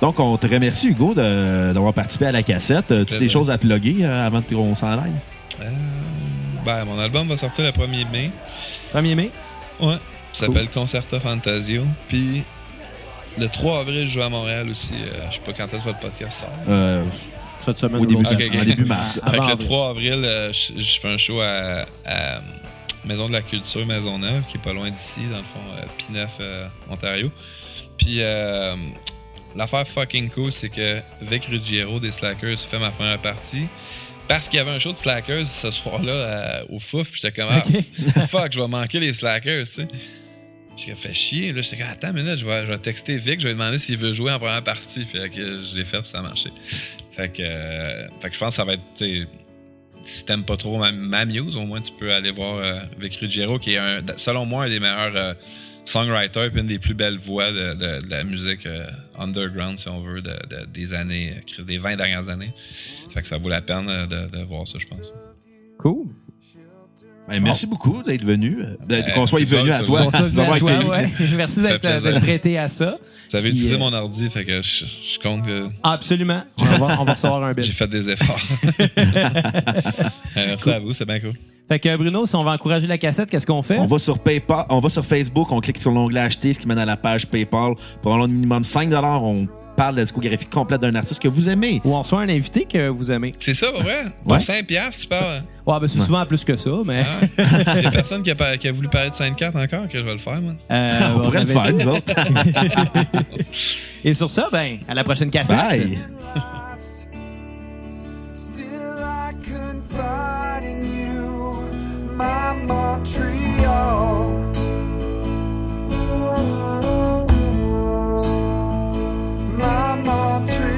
Donc, on te remercie, Hugo, de- d'avoir participé à la cassette. As-tu Plaisir. des choses à plugger euh, avant qu'on s'en aille? Euh, ben, mon album va sortir le 1er mai. 1er mai? Ouais. Ça s'appelle Concerta Fantasio. Puis le 3 avril, je joue à Montréal aussi. Euh, je sais pas quand est-ce que votre podcast sort. Euh, Cette semaine au début, aujourd'hui. Ok, ok. en début mars. Avant Fait que le avril. 3 avril, euh, je, je fais un show à, à, Maison de la Culture Maisonneuve, qui est pas loin d'ici, dans le fond, euh, P9, euh, Ontario. Puis euh, l'affaire fucking cool, c'est que Vic Ruggiero des Slackers fait ma première partie. Parce qu'il y avait un show de Slackers ce soir-là au Fouf, puis j'étais comme, ah, fuck, je vais manquer les Slackers, tu sais. J'ai fait chier. Là, j'étais comme, attends une minute, je vais, je vais texter Vic, je vais lui demander s'il veut jouer en première partie. Fait que je l'ai fait, puis ça a marché. Fait que, euh, fait que je pense que ça va être, si t'aimes pas trop ma, au moins tu peux aller voir euh, Vic Ruggiero, qui est, un, selon moi, un des meilleurs euh, songwriters, puis une des plus belles voix de, la musique underground, si on veut, de, de- des années, des 20 dernières années. Fait que ça vaut la peine de voir ça, je pense. Cool. Ben, merci beaucoup d'être venu. euh, de- Euh, Qu'on soit venu à toi. Ouais. Merci d'être d'être prêté à ça. Vous avez Puis, utilisé euh, mon ordi, fait que je, je compte que Absolument. On va, on va recevoir un bit. j'ai fait des efforts. Euh, Merci à vous, c'est bien cool. Fait que Bruno, si on va encourager la cassette, qu'est-ce qu'on fait? On va sur PayPal, on va sur Facebook, on clique sur l'onglet acheter, ce qui mène à la page PayPal. Pour un minimum 5 on parle de la discographie complète d'un artiste que vous aimez. Ou on reçoit un invité que vous aimez. C'est ça, vrai? Ouais. Pour 5 piastres, tu parles? Ouais, ben c'est souvent plus que ça, mais. Ah. Il y a personne qui a, par- qui a voulu parler de 5 cartes encore, que je vais le faire, moi. Euh, on pourrait le faire, nous autres. Et sur ça, ben, à la prochaine cassette. Bye! My Montreal. My